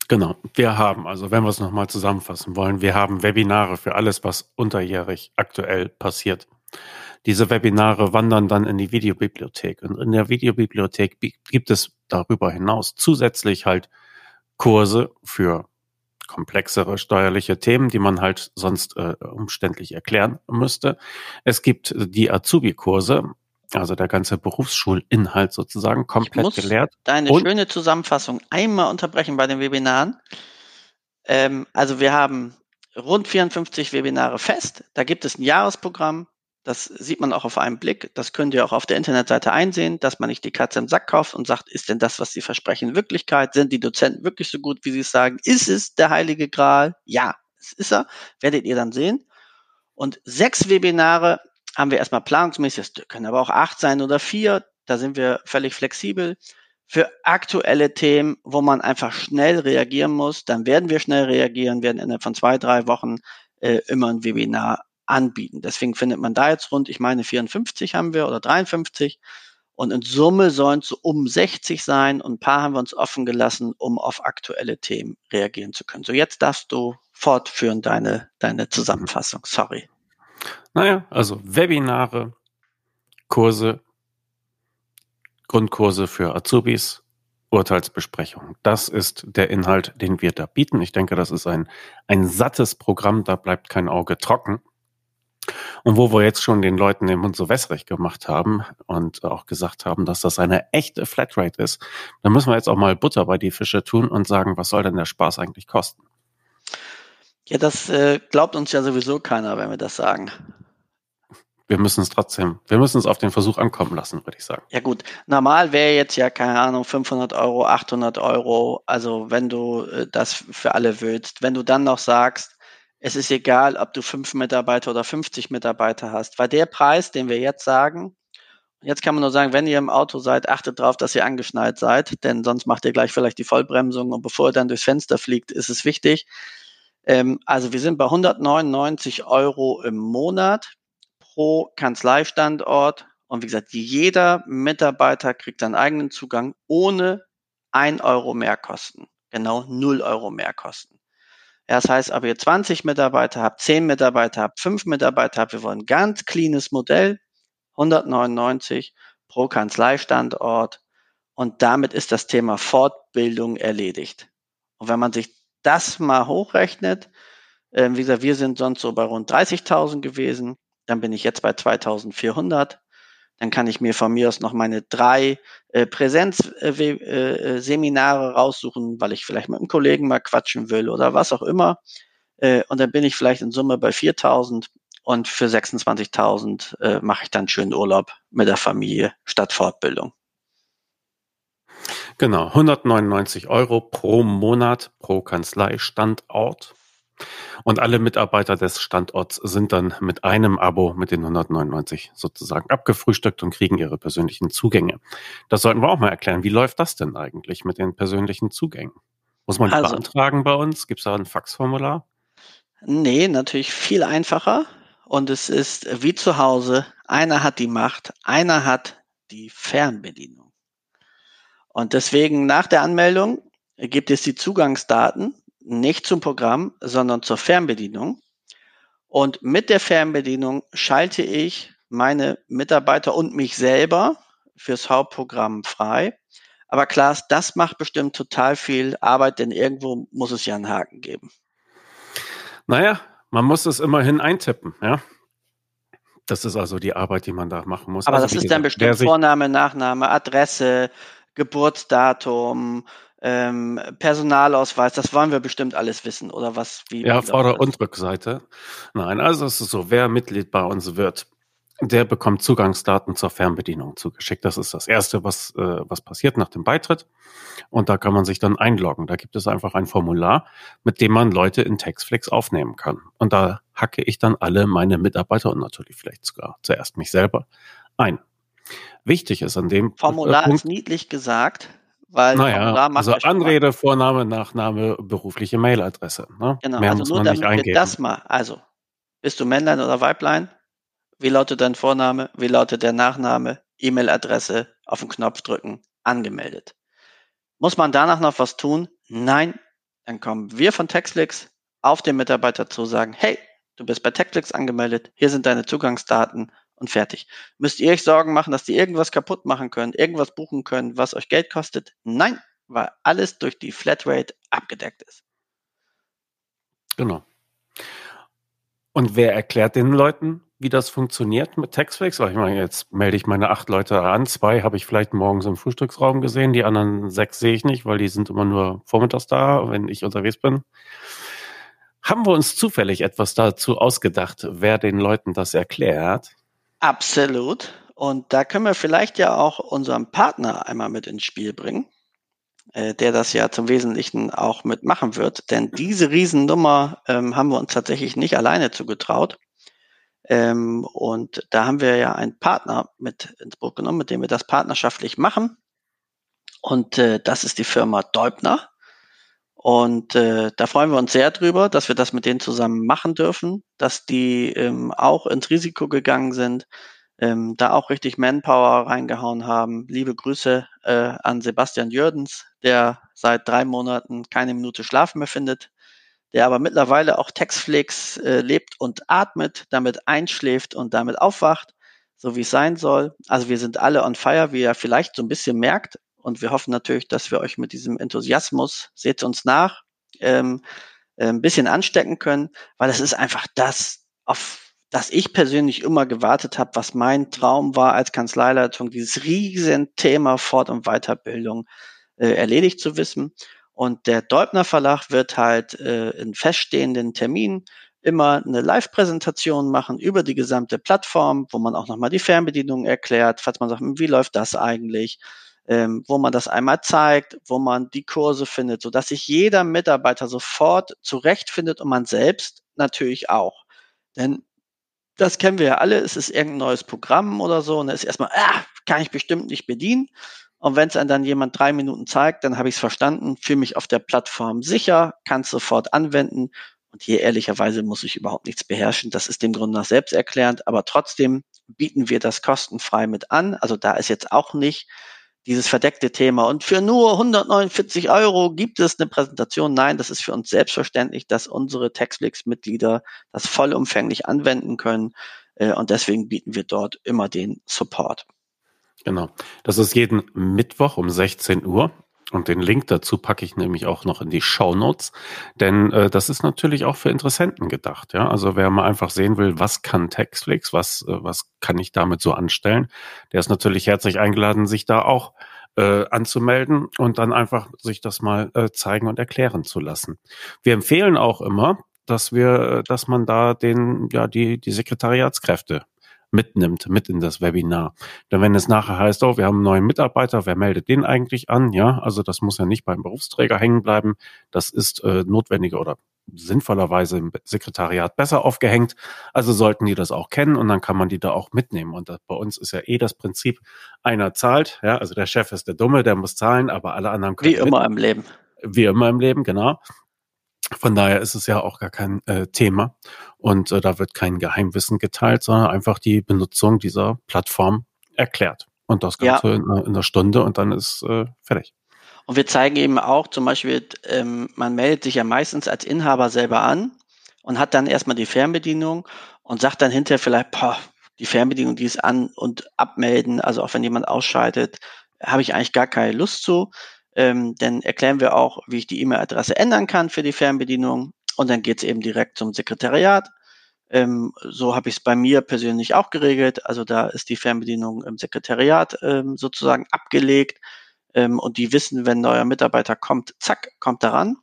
Genau, wir haben, also wenn wir es nochmal zusammenfassen wollen, wir haben Webinare für alles, was unterjährig aktuell passiert. Diese Webinare wandern dann in die Videobibliothek. Und in der Videobibliothek gibt es darüber hinaus zusätzlich halt Kurse für komplexere steuerliche Themen, die man halt sonst äh, umständlich erklären müsste. Es gibt die Azubi-Kurse, also der ganze Berufsschulinhalt sozusagen komplett ich muss gelehrt. Deine Und schöne Zusammenfassung einmal unterbrechen bei den Webinaren. Ähm, also wir haben rund 54 Webinare fest. Da gibt es ein Jahresprogramm. Das sieht man auch auf einen Blick. Das könnt ihr auch auf der Internetseite einsehen, dass man nicht die Katze im Sack kauft und sagt, ist denn das, was sie versprechen, Wirklichkeit? Sind die Dozenten wirklich so gut, wie sie es sagen? Ist es der heilige Gral? Ja, es ist er. Werdet ihr dann sehen. Und sechs Webinare haben wir erstmal planungsmäßig, das können aber auch acht sein oder vier. Da sind wir völlig flexibel. Für aktuelle Themen, wo man einfach schnell reagieren muss, dann werden wir schnell reagieren, werden innerhalb von zwei, drei Wochen äh, immer ein Webinar anbieten. Deswegen findet man da jetzt rund, ich meine 54 haben wir oder 53 und in Summe sollen es so um 60 sein und ein paar haben wir uns offen gelassen, um auf aktuelle Themen reagieren zu können. So, jetzt darfst du fortführen deine, deine Zusammenfassung. Sorry. Naja, also Webinare, Kurse, Grundkurse für Azubis, Urteilsbesprechung. Das ist der Inhalt, den wir da bieten. Ich denke, das ist ein, ein sattes Programm, da bleibt kein Auge trocken. Und wo wir jetzt schon den Leuten den Mund so wässrig gemacht haben und auch gesagt haben, dass das eine echte Flatrate ist, dann müssen wir jetzt auch mal Butter bei die Fische tun und sagen, was soll denn der Spaß eigentlich kosten? Ja, das äh, glaubt uns ja sowieso keiner, wenn wir das sagen. Wir müssen es trotzdem, wir müssen es auf den Versuch ankommen lassen, würde ich sagen. Ja gut, normal wäre jetzt ja, keine Ahnung, 500 Euro, 800 Euro, also wenn du äh, das für alle willst. Wenn du dann noch sagst, es ist egal, ob du fünf Mitarbeiter oder 50 Mitarbeiter hast, weil der Preis, den wir jetzt sagen, jetzt kann man nur sagen, wenn ihr im Auto seid, achtet darauf, dass ihr angeschnallt seid, denn sonst macht ihr gleich vielleicht die Vollbremsung und bevor ihr dann durchs Fenster fliegt, ist es wichtig. Ähm, also wir sind bei 199 Euro im Monat pro Kanzleistandort und wie gesagt, jeder Mitarbeiter kriegt seinen eigenen Zugang ohne ein Euro Mehrkosten. Genau null Euro Mehrkosten. Das heißt, ob ihr 20 Mitarbeiter habt, 10 Mitarbeiter habt, 5 Mitarbeiter habt, wir wollen ein ganz cleanes Modell, 199 pro Kanzleistandort und damit ist das Thema Fortbildung erledigt. Und wenn man sich das mal hochrechnet, äh, wie gesagt, wir sind sonst so bei rund 30.000 gewesen, dann bin ich jetzt bei 2.400 dann kann ich mir von mir aus noch meine drei äh, Präsenzseminare äh, äh, raussuchen, weil ich vielleicht mit einem Kollegen mal quatschen will oder was auch immer. Äh, und dann bin ich vielleicht in Summe bei 4.000 und für 26.000 äh, mache ich dann schönen Urlaub mit der Familie statt Fortbildung. Genau, 199 Euro pro Monat pro Kanzlei Standort. Und alle Mitarbeiter des Standorts sind dann mit einem Abo mit den 199 sozusagen abgefrühstückt und kriegen ihre persönlichen Zugänge. Das sollten wir auch mal erklären. Wie läuft das denn eigentlich mit den persönlichen Zugängen? Muss man die also, beantragen bei uns? Gibt es da ein Faxformular? Nee, natürlich viel einfacher. Und es ist wie zu Hause. Einer hat die Macht, einer hat die Fernbedienung. Und deswegen nach der Anmeldung gibt es die Zugangsdaten nicht zum Programm, sondern zur Fernbedienung. Und mit der Fernbedienung schalte ich meine Mitarbeiter und mich selber fürs Hauptprogramm frei. Aber klar, das macht bestimmt total viel Arbeit, denn irgendwo muss es ja einen Haken geben. Naja, man muss es immerhin eintippen, ja. Das ist also die Arbeit, die man da machen muss. Aber also, das ist gesagt, dann bestimmt Vorname, Nachname, Adresse, Geburtsdatum, ähm, Personalausweis, das wollen wir bestimmt alles wissen, oder was? Wie, ja, Vorder- und Rückseite. Nein, also es ist so, wer Mitglied bei uns wird, der bekommt Zugangsdaten zur Fernbedienung zugeschickt. Das ist das Erste, was, äh, was passiert nach dem Beitritt. Und da kann man sich dann einloggen. Da gibt es einfach ein Formular, mit dem man Leute in Textflix aufnehmen kann. Und da hacke ich dann alle meine Mitarbeiter und natürlich vielleicht sogar zuerst mich selber ein. Wichtig ist an dem Formular Punkt, ist niedlich gesagt, weil naja, also Anrede, Vorname, Nachname, berufliche Mailadresse. Ne? Genau, Mehr also muss nur man damit nicht eingeben. wir das mal, also bist du Männlein oder Weiblein? Wie lautet dein Vorname? Wie lautet der Nachname? E-Mail-Adresse auf den Knopf drücken, angemeldet. Muss man danach noch was tun? Nein. Dann kommen wir von Textflix auf den Mitarbeiter zu sagen, hey, du bist bei Textflix angemeldet, hier sind deine Zugangsdaten und fertig. Müsst ihr euch Sorgen machen, dass die irgendwas kaputt machen können, irgendwas buchen können, was euch Geld kostet? Nein, weil alles durch die Flatrate abgedeckt ist. Genau. Und wer erklärt den Leuten, wie das funktioniert mit? Weil ich meine, jetzt melde ich meine acht Leute an. Zwei habe ich vielleicht morgens im Frühstücksraum gesehen. Die anderen sechs sehe ich nicht, weil die sind immer nur vormittags da, wenn ich unterwegs bin. Haben wir uns zufällig etwas dazu ausgedacht, wer den Leuten das erklärt? Absolut. Und da können wir vielleicht ja auch unseren Partner einmal mit ins Spiel bringen, äh, der das ja zum Wesentlichen auch mitmachen wird. Denn diese Riesennummer ähm, haben wir uns tatsächlich nicht alleine zugetraut. Ähm, und da haben wir ja einen Partner mit ins Boot genommen, mit dem wir das partnerschaftlich machen. Und äh, das ist die Firma Deubner. Und äh, da freuen wir uns sehr drüber, dass wir das mit denen zusammen machen dürfen, dass die ähm, auch ins Risiko gegangen sind, ähm, da auch richtig Manpower reingehauen haben. Liebe Grüße äh, an Sebastian Jördens, der seit drei Monaten keine Minute Schlaf mehr findet der aber mittlerweile auch Textflix äh, lebt und atmet, damit einschläft und damit aufwacht, so wie es sein soll. Also wir sind alle on fire, wie ihr vielleicht so ein bisschen merkt. Und wir hoffen natürlich, dass wir euch mit diesem Enthusiasmus, seht uns nach, ähm, äh, ein bisschen anstecken können, weil es ist einfach das, auf das ich persönlich immer gewartet habe, was mein Traum war als Kanzleileitung, dieses riesen Thema Fort- und Weiterbildung äh, erledigt zu wissen. Und der Deubner Verlag wird halt äh, in feststehenden Terminen immer eine Live-Präsentation machen über die gesamte Plattform, wo man auch nochmal die Fernbedienung erklärt, falls man sagt, hm, wie läuft das eigentlich, ähm, wo man das einmal zeigt, wo man die Kurse findet, so dass sich jeder Mitarbeiter sofort zurechtfindet und man selbst natürlich auch. Denn das kennen wir ja alle, es ist irgendein neues Programm oder so und da ist erstmal, ah, kann ich bestimmt nicht bedienen. Und wenn es dann jemand drei Minuten zeigt, dann habe ich es verstanden, fühle mich auf der Plattform sicher, kann es sofort anwenden. Und hier ehrlicherweise muss ich überhaupt nichts beherrschen. Das ist dem Grunde nach selbsterklärend. Aber trotzdem bieten wir das kostenfrei mit an. Also da ist jetzt auch nicht dieses verdeckte Thema. Und für nur 149 Euro gibt es eine Präsentation. Nein, das ist für uns selbstverständlich, dass unsere Textflix-Mitglieder das vollumfänglich anwenden können. Äh, und deswegen bieten wir dort immer den Support. Genau. Das ist jeden Mittwoch um 16 Uhr. Und den Link dazu packe ich nämlich auch noch in die Show Notes, denn äh, das ist natürlich auch für Interessenten gedacht. Ja, also wer mal einfach sehen will, was kann Textflix, was äh, was kann ich damit so anstellen, der ist natürlich herzlich eingeladen, sich da auch äh, anzumelden und dann einfach sich das mal äh, zeigen und erklären zu lassen. Wir empfehlen auch immer, dass wir, dass man da den ja die die Sekretariatskräfte mitnimmt, mit in das Webinar. Denn wenn es nachher heißt, oh, wir haben einen neuen Mitarbeiter, wer meldet den eigentlich an? Ja, also das muss ja nicht beim Berufsträger hängen bleiben. Das ist äh, notwendige oder sinnvollerweise im Sekretariat besser aufgehängt. Also sollten die das auch kennen und dann kann man die da auch mitnehmen. Und das, bei uns ist ja eh das Prinzip, einer zahlt, ja, also der Chef ist der Dumme, der muss zahlen, aber alle anderen können. Wie immer im Leben. Wie immer im Leben, genau. Von daher ist es ja auch gar kein äh, Thema und äh, da wird kein Geheimwissen geteilt, sondern einfach die Benutzung dieser Plattform erklärt. Und das Ganze ja. in, in einer Stunde und dann ist äh, fertig. Und wir zeigen eben auch zum Beispiel, ähm, man meldet sich ja meistens als Inhaber selber an und hat dann erstmal die Fernbedienung und sagt dann hinterher vielleicht, boah, die Fernbedienung, die ist an und abmelden, also auch wenn jemand ausschaltet, habe ich eigentlich gar keine Lust zu. Ähm, dann erklären wir auch, wie ich die E-Mail-Adresse ändern kann für die Fernbedienung. Und dann geht es eben direkt zum Sekretariat. Ähm, so habe ich es bei mir persönlich auch geregelt. Also da ist die Fernbedienung im Sekretariat ähm, sozusagen abgelegt ähm, und die wissen, wenn neuer Mitarbeiter kommt, zack, kommt er ran.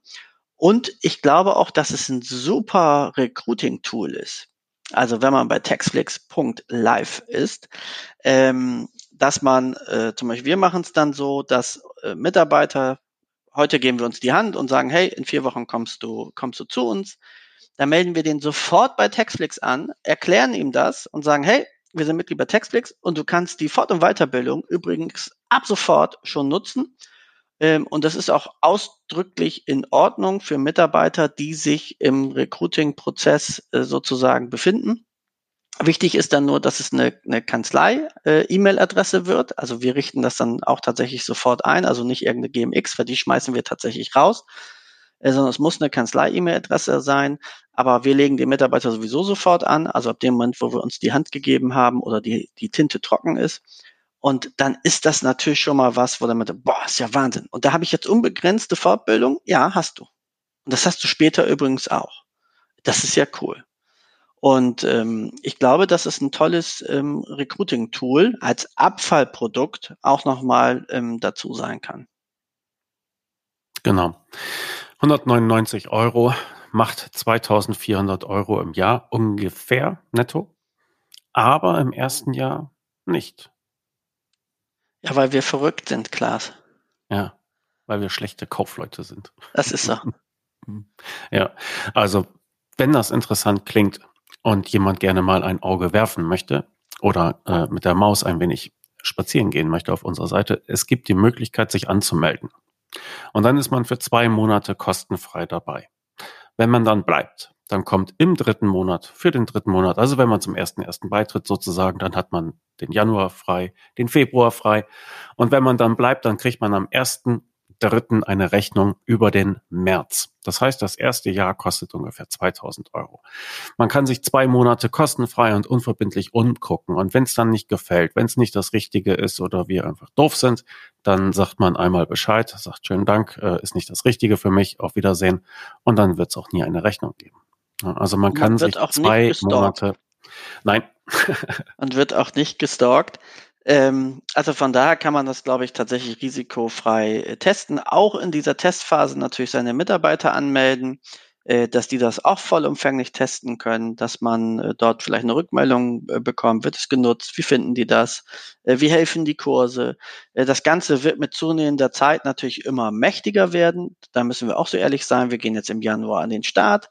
Und ich glaube auch, dass es ein super Recruiting-Tool ist. Also wenn man bei textflix.live ist, ähm, dass man, äh, zum Beispiel wir machen es dann so, dass äh, Mitarbeiter, heute geben wir uns die Hand und sagen, hey, in vier Wochen kommst du, kommst du zu uns. Dann melden wir den sofort bei Textflix an, erklären ihm das und sagen, hey, wir sind Mitglied bei Textflix und du kannst die Fort- und Weiterbildung übrigens ab sofort schon nutzen. Ähm, und das ist auch ausdrücklich in Ordnung für Mitarbeiter, die sich im Recruiting-Prozess äh, sozusagen befinden. Wichtig ist dann nur, dass es eine, eine Kanzlei-E-Mail-Adresse äh, wird. Also wir richten das dann auch tatsächlich sofort ein, also nicht irgendeine GMX, weil die schmeißen wir tatsächlich raus, äh, sondern es muss eine Kanzlei-E-Mail-Adresse sein. Aber wir legen den Mitarbeiter sowieso sofort an, also ab dem Moment, wo wir uns die Hand gegeben haben oder die, die Tinte trocken ist. Und dann ist das natürlich schon mal was, wo dann mit, boah, ist ja Wahnsinn. Und da habe ich jetzt unbegrenzte Fortbildung. Ja, hast du. Und das hast du später übrigens auch. Das ist ja cool. Und ähm, ich glaube, dass es ein tolles ähm, Recruiting-Tool als Abfallprodukt auch nochmal ähm, dazu sein kann. Genau. 199 Euro macht 2400 Euro im Jahr ungefähr netto, aber im ersten Jahr nicht. Ja, weil wir verrückt sind, Klaas. Ja, weil wir schlechte Kaufleute sind. Das ist so. *laughs* ja, also wenn das interessant klingt, und jemand gerne mal ein Auge werfen möchte oder äh, mit der Maus ein wenig spazieren gehen möchte auf unserer Seite, es gibt die Möglichkeit, sich anzumelden. Und dann ist man für zwei Monate kostenfrei dabei. Wenn man dann bleibt, dann kommt im dritten Monat, für den dritten Monat, also wenn man zum ersten ersten beitritt sozusagen, dann hat man den Januar frei, den Februar frei. Und wenn man dann bleibt, dann kriegt man am ersten dritten eine Rechnung über den März. Das heißt, das erste Jahr kostet ungefähr 2000 Euro. Man kann sich zwei Monate kostenfrei und unverbindlich umgucken. Und wenn es dann nicht gefällt, wenn es nicht das Richtige ist oder wir einfach doof sind, dann sagt man einmal Bescheid, sagt schönen Dank, äh, ist nicht das Richtige für mich, auf Wiedersehen. Und dann wird es auch nie eine Rechnung geben. Also man, man kann sich zwei Monate Nein. *laughs* und wird auch nicht gestalkt. Ähm, also von daher kann man das, glaube ich, tatsächlich risikofrei äh, testen. Auch in dieser Testphase natürlich seine Mitarbeiter anmelden, äh, dass die das auch vollumfänglich testen können, dass man äh, dort vielleicht eine Rückmeldung äh, bekommt. Wird es genutzt? Wie finden die das? Äh, wie helfen die Kurse? Äh, das Ganze wird mit zunehmender Zeit natürlich immer mächtiger werden. Da müssen wir auch so ehrlich sein. Wir gehen jetzt im Januar an den Start.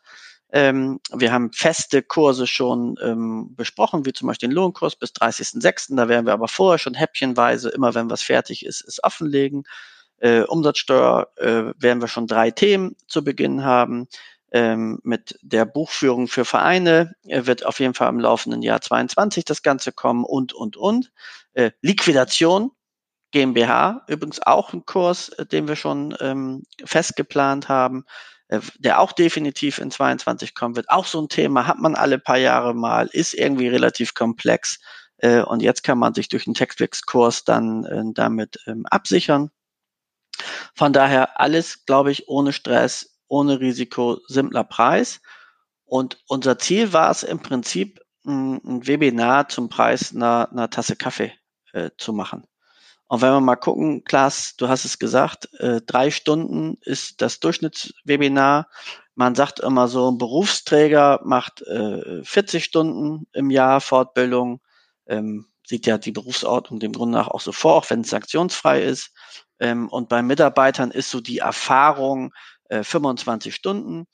Ähm, wir haben feste Kurse schon ähm, besprochen, wie zum Beispiel den Lohnkurs bis 30.06. Da werden wir aber vorher schon häppchenweise, immer wenn was fertig ist, es offenlegen. Äh, Umsatzsteuer äh, werden wir schon drei Themen zu Beginn haben. Ähm, mit der Buchführung für Vereine äh, wird auf jeden Fall im laufenden Jahr 22 das Ganze kommen und, und, und. Äh, Liquidation GmbH, übrigens auch ein Kurs, äh, den wir schon ähm, festgeplant haben. Äh, der auch definitiv in 22 kommen wird. Auch so ein Thema hat man alle paar Jahre mal, ist irgendwie relativ komplex. Äh, und jetzt kann man sich durch einen Textflix-Kurs dann äh, damit ähm, absichern. Von daher alles, glaube ich, ohne Stress, ohne Risiko, simpler Preis. Und unser Ziel war es im Prinzip, ein Webinar zum Preis einer, einer Tasse Kaffee zu machen. Und wenn wir mal gucken, Klaas, du hast es gesagt, äh, drei Stunden ist das Durchschnittswebinar. Man sagt immer so, ein Berufsträger macht äh, 40 Stunden im Jahr Fortbildung. Ähm, sieht ja die Berufsordnung dem Grunde nach auch so vor, auch wenn es sanktionsfrei ist. Ähm, und bei Mitarbeitern ist so die Erfahrung äh, 25 Stunden.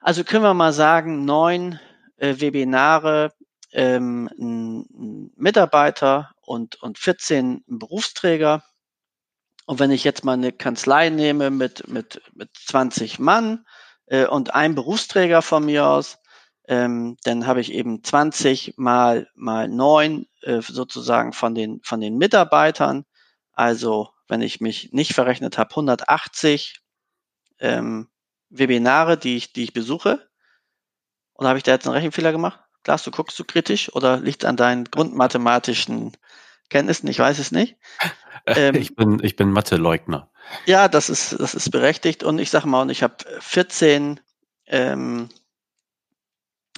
Also können wir mal sagen, neun äh, Webinare, ähm, ein Mitarbeiter und, und 14 Berufsträger. Und wenn ich jetzt mal eine Kanzlei nehme mit, mit, mit 20 Mann äh, und ein Berufsträger von mir aus, ähm, dann habe ich eben 20 mal, mal 9 äh, sozusagen von den, von den Mitarbeitern. Also wenn ich mich nicht verrechnet habe, 180 ähm, Webinare, die ich, die ich besuche. Oder habe ich da jetzt einen Rechenfehler gemacht? Klaas, du guckst du kritisch oder liegt an deinen grundmathematischen Kenntnissen? Ich weiß es nicht. *laughs* Ähm, ich bin, ich bin Mathe-Leugner. Ja, das ist, das ist berechtigt. Und ich sage mal, und ich habe 14 ähm,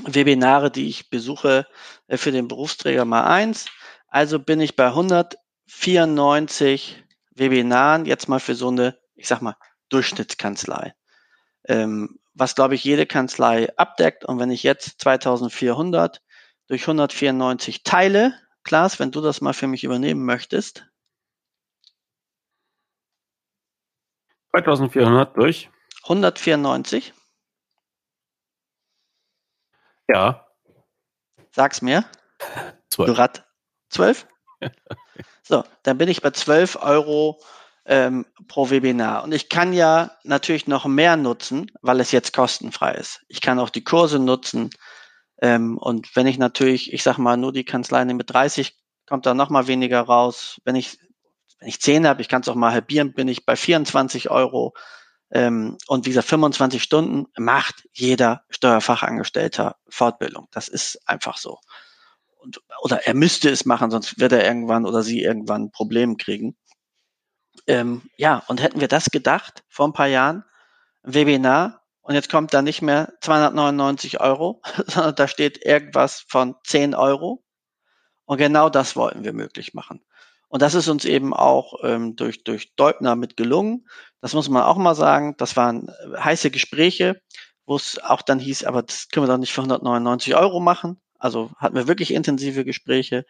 Webinare, die ich besuche äh, für den Berufsträger mal eins. Also bin ich bei 194 Webinaren jetzt mal für so eine, ich sag mal, Durchschnittskanzlei. Ähm, was, glaube ich, jede Kanzlei abdeckt. Und wenn ich jetzt 2400 durch 194 teile, Klaas, wenn du das mal für mich übernehmen möchtest. 2400 durch 194. Ja. Sag's mir. 12. Du Rat 12? *laughs* so, dann bin ich bei 12 Euro ähm, pro Webinar. Und ich kann ja natürlich noch mehr nutzen, weil es jetzt kostenfrei ist. Ich kann auch die Kurse nutzen. Ähm, und wenn ich natürlich, ich sag mal, nur die Kanzlei nehme mit 30, kommt da noch mal weniger raus. Wenn ich, wenn ich 10 habe, ich kann es auch mal halbieren, bin ich bei 24 Euro. Ähm, und dieser 25 Stunden macht jeder Steuerfachangestellter Fortbildung. Das ist einfach so. Und, oder er müsste es machen, sonst wird er irgendwann oder sie irgendwann ein Problem kriegen. Ähm, ja, und hätten wir das gedacht vor ein paar Jahren, Webinar, und jetzt kommt da nicht mehr 299 Euro, *laughs* sondern da steht irgendwas von 10 Euro. Und genau das wollten wir möglich machen. Und das ist uns eben auch ähm, durch, durch Deutner mit gelungen. Das muss man auch mal sagen. Das waren äh, heiße Gespräche, wo es auch dann hieß, aber das können wir doch nicht für 199 Euro machen. Also hatten wir wirklich intensive Gespräche.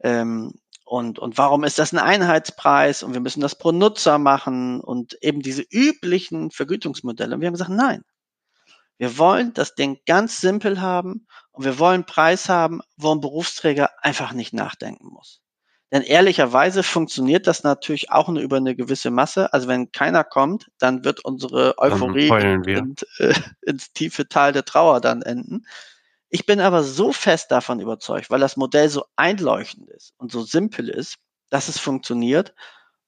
Ähm, und, und warum ist das ein Einheitspreis und wir müssen das pro Nutzer machen und eben diese üblichen Vergütungsmodelle. Und wir haben gesagt, nein, wir wollen das Ding ganz simpel haben und wir wollen einen Preis haben, wo ein Berufsträger einfach nicht nachdenken muss. Denn ehrlicherweise funktioniert das natürlich auch nur über eine gewisse Masse. Also wenn keiner kommt, dann wird unsere Euphorie in, äh, *laughs* ins tiefe Tal der Trauer dann enden. Ich bin aber so fest davon überzeugt, weil das Modell so einleuchtend ist und so simpel ist, dass es funktioniert.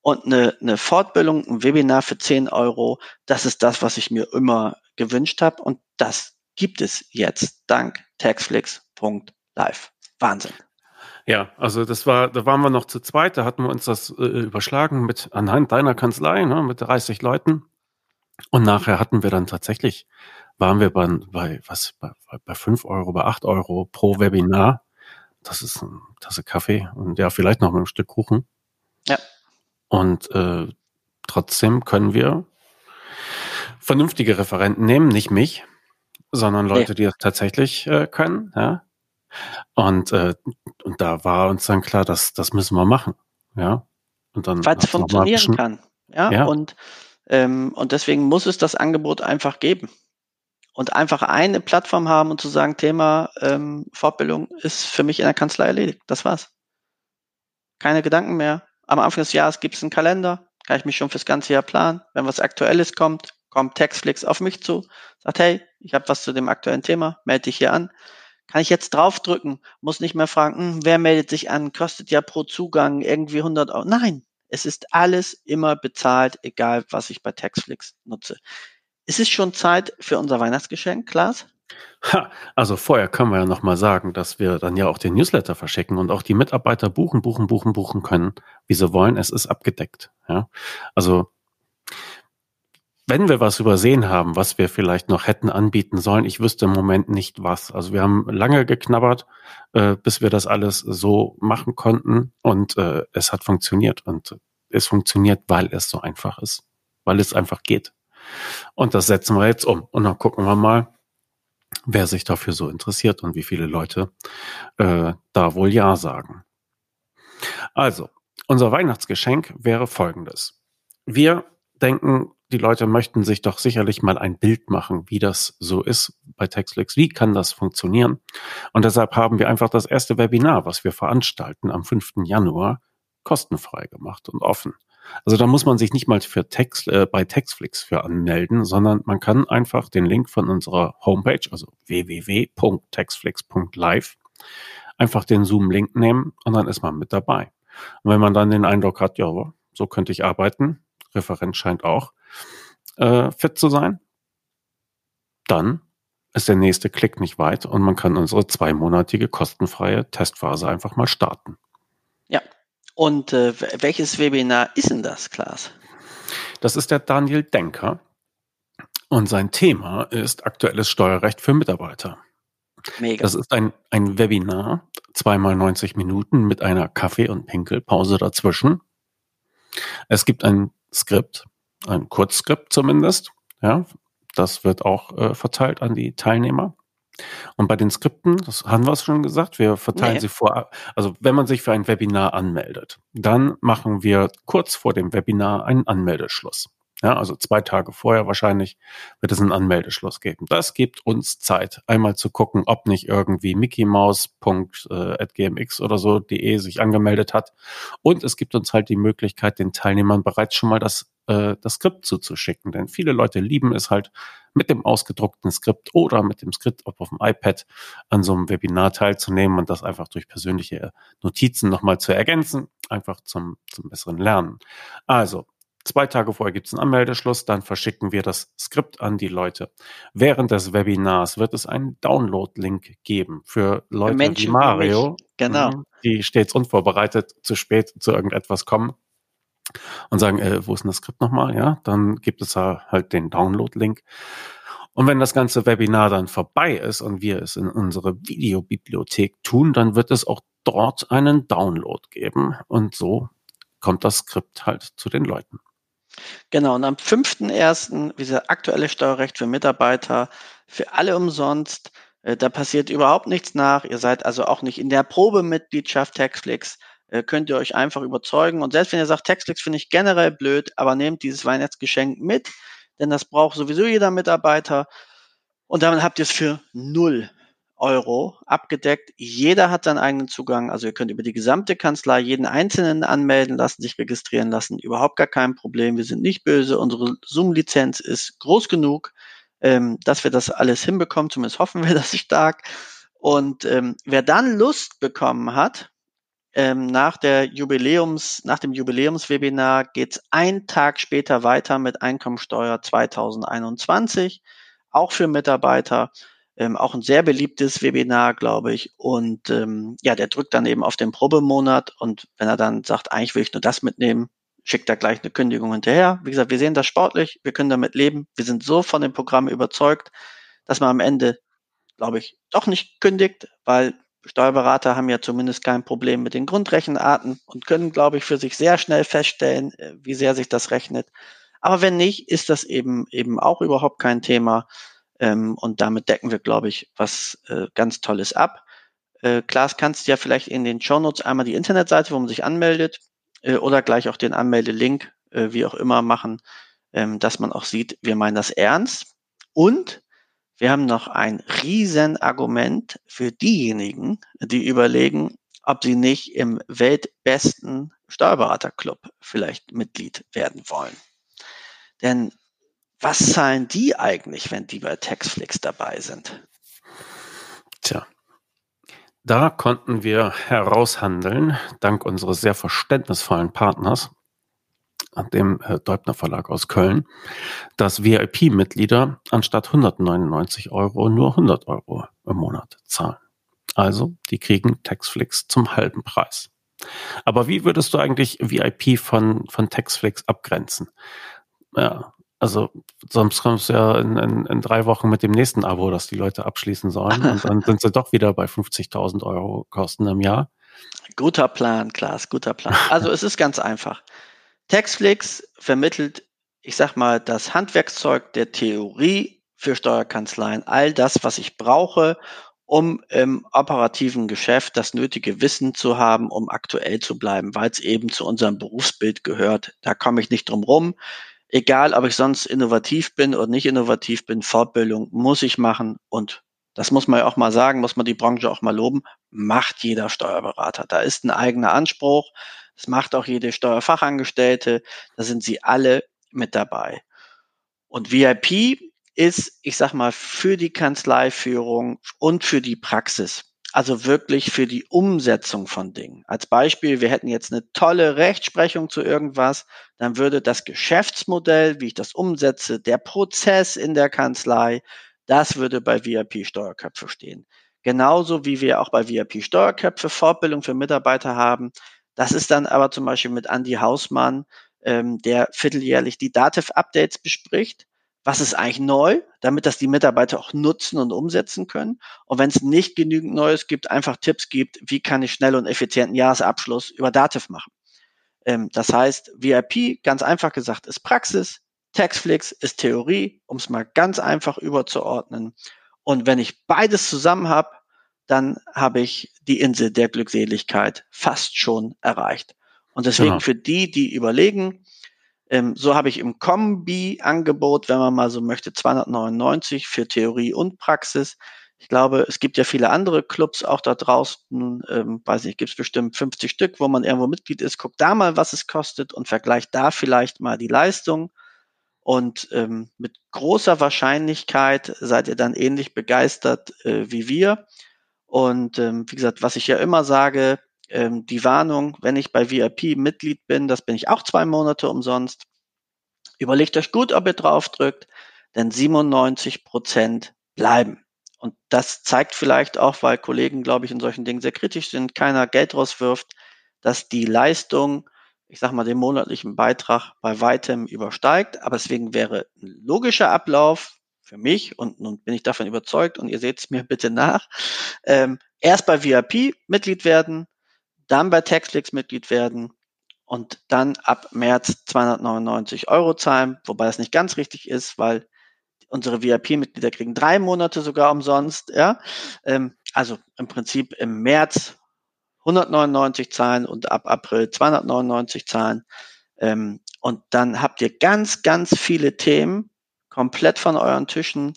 Und eine, eine Fortbildung, ein Webinar für 10 Euro, das ist das, was ich mir immer gewünscht habe. Und das gibt es jetzt dank taxflix.live. Wahnsinn. Ja, also das war, da waren wir noch zu zweit, da hatten wir uns das äh, überschlagen mit anhand deiner Kanzlei, ne, mit 30 Leuten. Und nachher hatten wir dann tatsächlich waren wir bei, bei was, bei, bei 5 Euro, bei 8 Euro pro Webinar. Das ist eine Tasse Kaffee und ja, vielleicht noch ein Stück Kuchen. Ja. Und äh, trotzdem können wir vernünftige Referenten nehmen, nicht mich, sondern Leute, nee. die das tatsächlich äh, können. Ja? Und, äh, und da war uns dann klar, dass das müssen wir machen. Ja. Und dann Weil es funktionieren kann. Ja. ja. Und, ähm, und deswegen muss es das Angebot einfach geben und einfach eine Plattform haben und zu sagen, Thema ähm, Fortbildung ist für mich in der Kanzlei erledigt. Das war's. Keine Gedanken mehr. Am Anfang des Jahres gibt es einen Kalender, kann ich mich schon fürs ganze Jahr planen. Wenn was Aktuelles kommt, kommt Textflix auf mich zu, sagt, hey, ich habe was zu dem aktuellen Thema, melde dich hier an. Kann ich jetzt draufdrücken, muss nicht mehr fragen, hm, wer meldet sich an, kostet ja pro Zugang irgendwie 100 Euro. Nein, es ist alles immer bezahlt, egal was ich bei Textflix nutze. Ist es schon Zeit für unser Weihnachtsgeschenk, Klaas? Ha, also vorher können wir ja nochmal sagen, dass wir dann ja auch den Newsletter verschicken und auch die Mitarbeiter buchen, buchen, buchen, buchen können, wie sie wollen. Es ist abgedeckt. Ja? Also wenn wir was übersehen haben, was wir vielleicht noch hätten anbieten sollen, ich wüsste im Moment nicht was. Also wir haben lange geknabbert, äh, bis wir das alles so machen konnten und äh, es hat funktioniert und es funktioniert, weil es so einfach ist, weil es einfach geht. Und das setzen wir jetzt um. Und dann gucken wir mal, wer sich dafür so interessiert und wie viele Leute äh, da wohl Ja sagen. Also, unser Weihnachtsgeschenk wäre folgendes. Wir denken, die Leute möchten sich doch sicherlich mal ein Bild machen, wie das so ist bei Textflix. Wie kann das funktionieren? Und deshalb haben wir einfach das erste Webinar, was wir veranstalten am 5. Januar, kostenfrei gemacht und offen. Also da muss man sich nicht mal für Text, äh, bei Textflix für anmelden, sondern man kann einfach den Link von unserer Homepage, also www.textflix.live, einfach den Zoom-Link nehmen und dann ist man mit dabei. Und wenn man dann den Eindruck hat, ja, so könnte ich arbeiten, Referent scheint auch äh, fit zu sein, dann ist der nächste Klick nicht weit und man kann unsere zweimonatige kostenfreie Testphase einfach mal starten. Und äh, welches Webinar ist denn das, Klaas? Das ist der Daniel Denker. Und sein Thema ist aktuelles Steuerrecht für Mitarbeiter. Mega. Das ist ein, ein Webinar, zweimal 90 Minuten mit einer Kaffee- und Pinkelpause dazwischen. Es gibt ein Skript, ein Kurzskript zumindest. Ja, das wird auch äh, verteilt an die Teilnehmer. Und bei den Skripten, das haben wir es schon gesagt, wir verteilen nee. sie vor, also wenn man sich für ein Webinar anmeldet, dann machen wir kurz vor dem Webinar einen Anmeldeschluss. Ja, also zwei Tage vorher wahrscheinlich wird es einen Anmeldeschluss geben. Das gibt uns Zeit, einmal zu gucken, ob nicht irgendwie mickeymaus.gmx oder so de sich angemeldet hat. Und es gibt uns halt die Möglichkeit, den Teilnehmern bereits schon mal das, äh, das Skript zuzuschicken. Denn viele Leute lieben es halt, mit dem ausgedruckten Skript oder mit dem Skript auf dem iPad an so einem Webinar teilzunehmen und das einfach durch persönliche Notizen nochmal zu ergänzen, einfach zum, zum besseren Lernen. Also, Zwei Tage vorher gibt es einen Anmeldeschluss, dann verschicken wir das Skript an die Leute. Während des Webinars wird es einen Download-Link geben für Leute Menschen wie Mario, genau. Mhm, die stets unvorbereitet zu spät zu irgendetwas kommen und sagen, äh, wo ist denn das Skript nochmal? Ja, dann gibt es da halt den Download-Link. Und wenn das ganze Webinar dann vorbei ist und wir es in unsere Videobibliothek tun, dann wird es auch dort einen Download geben. Und so kommt das Skript halt zu den Leuten. Genau, und am 5.1., wie gesagt, aktuelle Steuerrecht für Mitarbeiter, für alle umsonst. Äh, da passiert überhaupt nichts nach. Ihr seid also auch nicht in der Probemitgliedschaft Taxflix. Äh, könnt ihr euch einfach überzeugen. Und selbst wenn ihr sagt, Taxflix finde ich generell blöd, aber nehmt dieses Weihnachtsgeschenk mit, denn das braucht sowieso jeder Mitarbeiter. Und damit habt ihr es für null Euro abgedeckt. Jeder hat seinen eigenen Zugang. Also ihr könnt über die gesamte Kanzlei jeden Einzelnen anmelden lassen, sich registrieren lassen. Überhaupt gar kein Problem. Wir sind nicht böse. Unsere Zoom-Lizenz ist groß genug, ähm, dass wir das alles hinbekommen. Zumindest hoffen wir *laughs* das stark. Und ähm, wer dann Lust bekommen hat, ähm, nach der Jubiläums, nach dem Jubiläumswebinar geht's einen Tag später weiter mit Einkommensteuer 2021, auch für Mitarbeiter. Ähm, auch ein sehr beliebtes Webinar, glaube ich. Und ähm, ja, der drückt dann eben auf den Probemonat und wenn er dann sagt, eigentlich will ich nur das mitnehmen, schickt er gleich eine Kündigung hinterher. Wie gesagt, wir sehen das sportlich, wir können damit leben. Wir sind so von dem Programm überzeugt, dass man am Ende, glaube ich, doch nicht kündigt, weil Steuerberater haben ja zumindest kein Problem mit den Grundrechenarten und können, glaube ich, für sich sehr schnell feststellen, äh, wie sehr sich das rechnet. Aber wenn nicht, ist das eben eben auch überhaupt kein Thema. Ähm, und damit decken wir, glaube ich, was äh, ganz Tolles ab. Äh, Klaas, kannst du ja vielleicht in den Show Notes einmal die Internetseite, wo man sich anmeldet, äh, oder gleich auch den Anmeldelink, äh, wie auch immer, machen, ähm, dass man auch sieht, wir meinen das ernst. Und wir haben noch ein Riesenargument für diejenigen, die überlegen, ob sie nicht im weltbesten Steuerberaterclub vielleicht Mitglied werden wollen. Denn was zahlen die eigentlich, wenn die bei Taxflix dabei sind? Tja, da konnten wir heraushandeln, dank unseres sehr verständnisvollen Partners, dem äh, Deubner Verlag aus Köln, dass VIP-Mitglieder anstatt 199 Euro nur 100 Euro im Monat zahlen. Also, die kriegen Taxflix zum halben Preis. Aber wie würdest du eigentlich VIP von, von Taxflix abgrenzen? Ja, also sonst kommst du ja in, in, in drei Wochen mit dem nächsten Abo, das die Leute abschließen sollen. Und dann *laughs* sind sie doch wieder bei 50.000 Euro Kosten im Jahr. Guter Plan, Klaas, guter Plan. Also es ist ganz einfach. Taxflix vermittelt, ich sag mal, das Handwerkszeug der Theorie für Steuerkanzleien. All das, was ich brauche, um im operativen Geschäft das nötige Wissen zu haben, um aktuell zu bleiben, weil es eben zu unserem Berufsbild gehört. Da komme ich nicht drum rum egal ob ich sonst innovativ bin oder nicht innovativ bin, Fortbildung muss ich machen und das muss man ja auch mal sagen, muss man die Branche auch mal loben, macht jeder Steuerberater. Da ist ein eigener Anspruch, das macht auch jede Steuerfachangestellte, da sind sie alle mit dabei. Und VIP ist, ich sag mal, für die Kanzleiführung und für die Praxis also wirklich für die Umsetzung von Dingen. Als Beispiel, wir hätten jetzt eine tolle Rechtsprechung zu irgendwas, dann würde das Geschäftsmodell, wie ich das umsetze, der Prozess in der Kanzlei, das würde bei VIP Steuerköpfe stehen. Genauso wie wir auch bei VIP Steuerköpfe Fortbildung für Mitarbeiter haben. Das ist dann aber zum Beispiel mit Andy Hausmann, ähm, der vierteljährlich die Dativ-Updates bespricht was ist eigentlich neu, damit das die Mitarbeiter auch nutzen und umsetzen können. Und wenn es nicht genügend Neues gibt, einfach Tipps gibt, wie kann ich schnell und effizienten Jahresabschluss über Dativ machen. Ähm, das heißt, VIP, ganz einfach gesagt, ist Praxis, Taxflix ist Theorie, um es mal ganz einfach überzuordnen. Und wenn ich beides zusammen habe, dann habe ich die Insel der Glückseligkeit fast schon erreicht. Und deswegen genau. für die, die überlegen, ähm, so habe ich im Kombi-Angebot, wenn man mal so möchte, 299 für Theorie und Praxis. Ich glaube, es gibt ja viele andere Clubs auch da draußen, ähm, weiß nicht, gibt es bestimmt 50 Stück, wo man irgendwo Mitglied ist. Guckt da mal, was es kostet und vergleicht da vielleicht mal die Leistung. Und ähm, mit großer Wahrscheinlichkeit seid ihr dann ähnlich begeistert äh, wie wir. Und ähm, wie gesagt, was ich ja immer sage, ähm, die Warnung, wenn ich bei VIP Mitglied bin, das bin ich auch zwei Monate umsonst. Überlegt euch gut, ob ihr drauf drückt, denn 97 Prozent bleiben. Und das zeigt vielleicht auch, weil Kollegen, glaube ich, in solchen Dingen sehr kritisch sind, keiner Geld rauswirft, dass die Leistung, ich sage mal, den monatlichen Beitrag bei weitem übersteigt. Aber deswegen wäre ein logischer Ablauf für mich, und nun bin ich davon überzeugt, und ihr seht es mir bitte nach, ähm, erst bei VIP Mitglied werden, dann bei Taxflix Mitglied werden und dann ab März 299 Euro zahlen, wobei das nicht ganz richtig ist, weil unsere VIP-Mitglieder kriegen drei Monate sogar umsonst. Ja? Ähm, also im Prinzip im März 199 zahlen und ab April 299 zahlen. Ähm, und dann habt ihr ganz, ganz viele Themen komplett von euren Tischen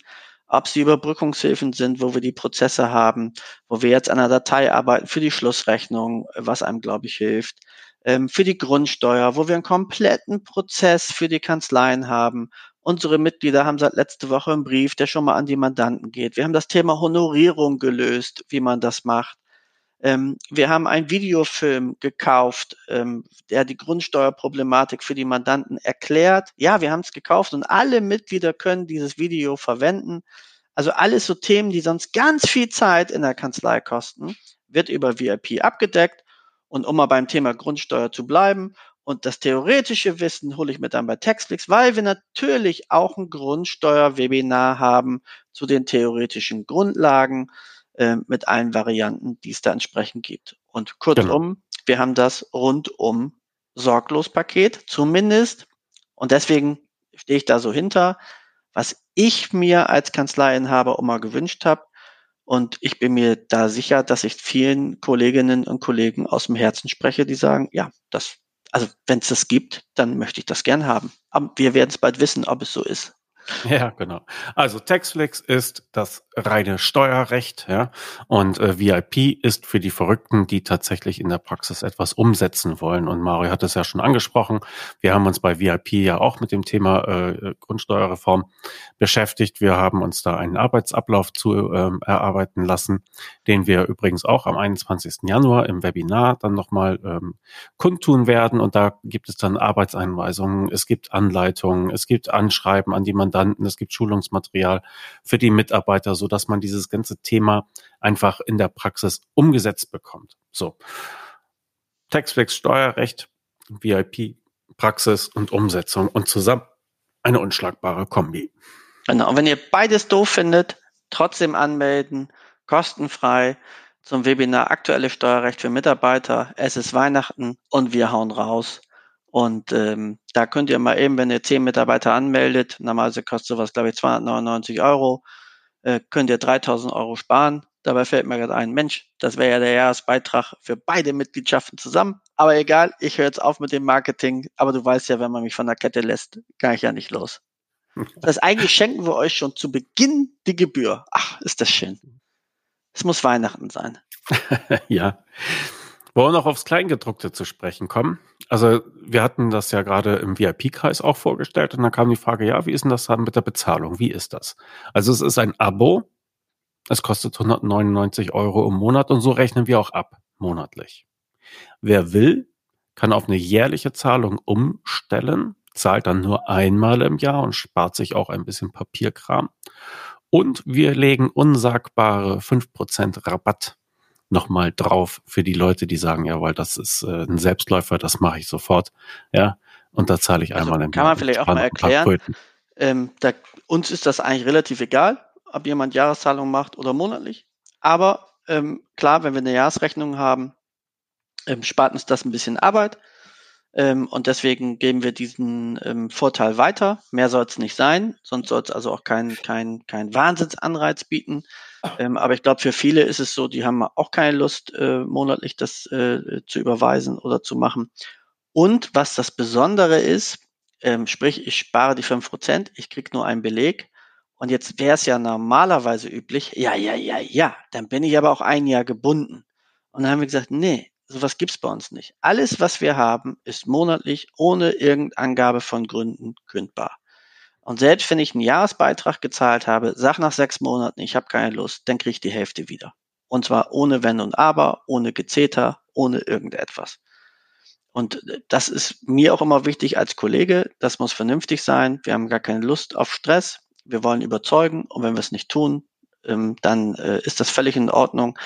ob sie Überbrückungshilfen sind, wo wir die Prozesse haben, wo wir jetzt an einer Datei arbeiten für die Schlussrechnung, was einem, glaube ich, hilft, ähm, für die Grundsteuer, wo wir einen kompletten Prozess für die Kanzleien haben. Unsere Mitglieder haben seit letzte Woche einen Brief, der schon mal an die Mandanten geht. Wir haben das Thema Honorierung gelöst, wie man das macht. Ähm, wir haben einen Videofilm gekauft, ähm, der die Grundsteuerproblematik für die Mandanten erklärt. Ja, wir haben es gekauft und alle Mitglieder können dieses Video verwenden. Also alles so Themen, die sonst ganz viel Zeit in der Kanzlei kosten, wird über VIP abgedeckt. Und um mal beim Thema Grundsteuer zu bleiben und das theoretische Wissen hole ich mir dann bei Textflix, weil wir natürlich auch ein Grundsteuer-Webinar haben zu den theoretischen Grundlagen äh, mit allen Varianten, die es da entsprechend gibt. Und kurzum, genau. wir haben das rundum sorglos Paket, zumindest. Und deswegen stehe ich da so hinter, was ich mir als Kanzleiinhaber immer gewünscht habe. Und ich bin mir da sicher, dass ich vielen Kolleginnen und Kollegen aus dem Herzen spreche, die sagen, ja, das, also wenn es das gibt, dann möchte ich das gern haben. Aber wir werden es bald wissen, ob es so ist. *laughs* Ja, genau. Also Taxflix ist das reine Steuerrecht, ja, und äh, VIP ist für die Verrückten, die tatsächlich in der Praxis etwas umsetzen wollen. Und Mario hat es ja schon angesprochen. Wir haben uns bei VIP ja auch mit dem Thema äh, Grundsteuerreform beschäftigt. Wir haben uns da einen Arbeitsablauf zu ähm, erarbeiten lassen, den wir übrigens auch am 21. Januar im Webinar dann nochmal ähm, kundtun werden. Und da gibt es dann Arbeitseinweisungen, es gibt Anleitungen, es gibt Anschreiben an die man Mandanten, es gibt Schulungsmaterial für die Mitarbeiter, so dass man dieses ganze Thema einfach in der Praxis umgesetzt bekommt. So. Taxflex, Steuerrecht, VIP, Praxis und Umsetzung und zusammen eine unschlagbare Kombi. Genau. Und wenn ihr beides doof findet, trotzdem anmelden, kostenfrei zum Webinar Aktuelle Steuerrecht für Mitarbeiter. Es ist Weihnachten und wir hauen raus. Und ähm, da könnt ihr mal eben, wenn ihr zehn Mitarbeiter anmeldet, normalerweise kostet sowas, glaube ich, 299 Euro, äh, könnt ihr 3000 Euro sparen. Dabei fällt mir gerade ein, Mensch, das wäre ja der Jahresbeitrag für beide Mitgliedschaften zusammen. Aber egal, ich höre jetzt auf mit dem Marketing. Aber du weißt ja, wenn man mich von der Kette lässt, kann ich ja nicht los. *laughs* Das eigentlich schenken wir euch schon zu Beginn die Gebühr. Ach, ist das schön. Es muss Weihnachten sein. *laughs* ja. Wollen wir noch aufs Kleingedruckte zu sprechen kommen? Also wir hatten das ja gerade im VIP-Kreis auch vorgestellt und dann kam die Frage, ja, wie ist denn das dann mit der Bezahlung? Wie ist das? Also es ist ein Abo, es kostet 199 Euro im Monat und so rechnen wir auch ab, monatlich. Wer will, kann auf eine jährliche Zahlung umstellen, zahlt dann nur einmal im Jahr und spart sich auch ein bisschen Papierkram. Und wir legen unsagbare 5% Rabatt nochmal drauf für die Leute, die sagen, ja, weil das ist äh, ein Selbstläufer, das mache ich sofort. Ja, und da zahle ich also einmal im Kann man vielleicht auch mal erklären. Ähm, da, uns ist das eigentlich relativ egal, ob jemand Jahreszahlung macht oder monatlich. Aber ähm, klar, wenn wir eine Jahresrechnung haben, ähm, spart uns das ein bisschen Arbeit. Ähm, und deswegen geben wir diesen ähm, Vorteil weiter. Mehr soll es nicht sein, sonst soll es also auch kein, kein, kein Wahnsinnsanreiz bieten. Ähm, aber ich glaube, für viele ist es so, die haben auch keine Lust, äh, monatlich das äh, zu überweisen oder zu machen. Und was das Besondere ist, ähm, sprich, ich spare die fünf Prozent, ich kriege nur einen Beleg. Und jetzt wäre es ja normalerweise üblich, ja, ja, ja, ja, dann bin ich aber auch ein Jahr gebunden. Und dann haben wir gesagt, nee, sowas gibt's bei uns nicht. Alles, was wir haben, ist monatlich ohne irgendeine Angabe von Gründen kündbar. Und selbst wenn ich einen Jahresbeitrag gezahlt habe, sag nach sechs Monaten, ich habe keine Lust, dann kriege ich die Hälfte wieder. Und zwar ohne Wenn und Aber, ohne Gezeter, ohne irgendetwas. Und das ist mir auch immer wichtig als Kollege. Das muss vernünftig sein. Wir haben gar keine Lust auf Stress. Wir wollen überzeugen. Und wenn wir es nicht tun, ähm, dann äh, ist das völlig in Ordnung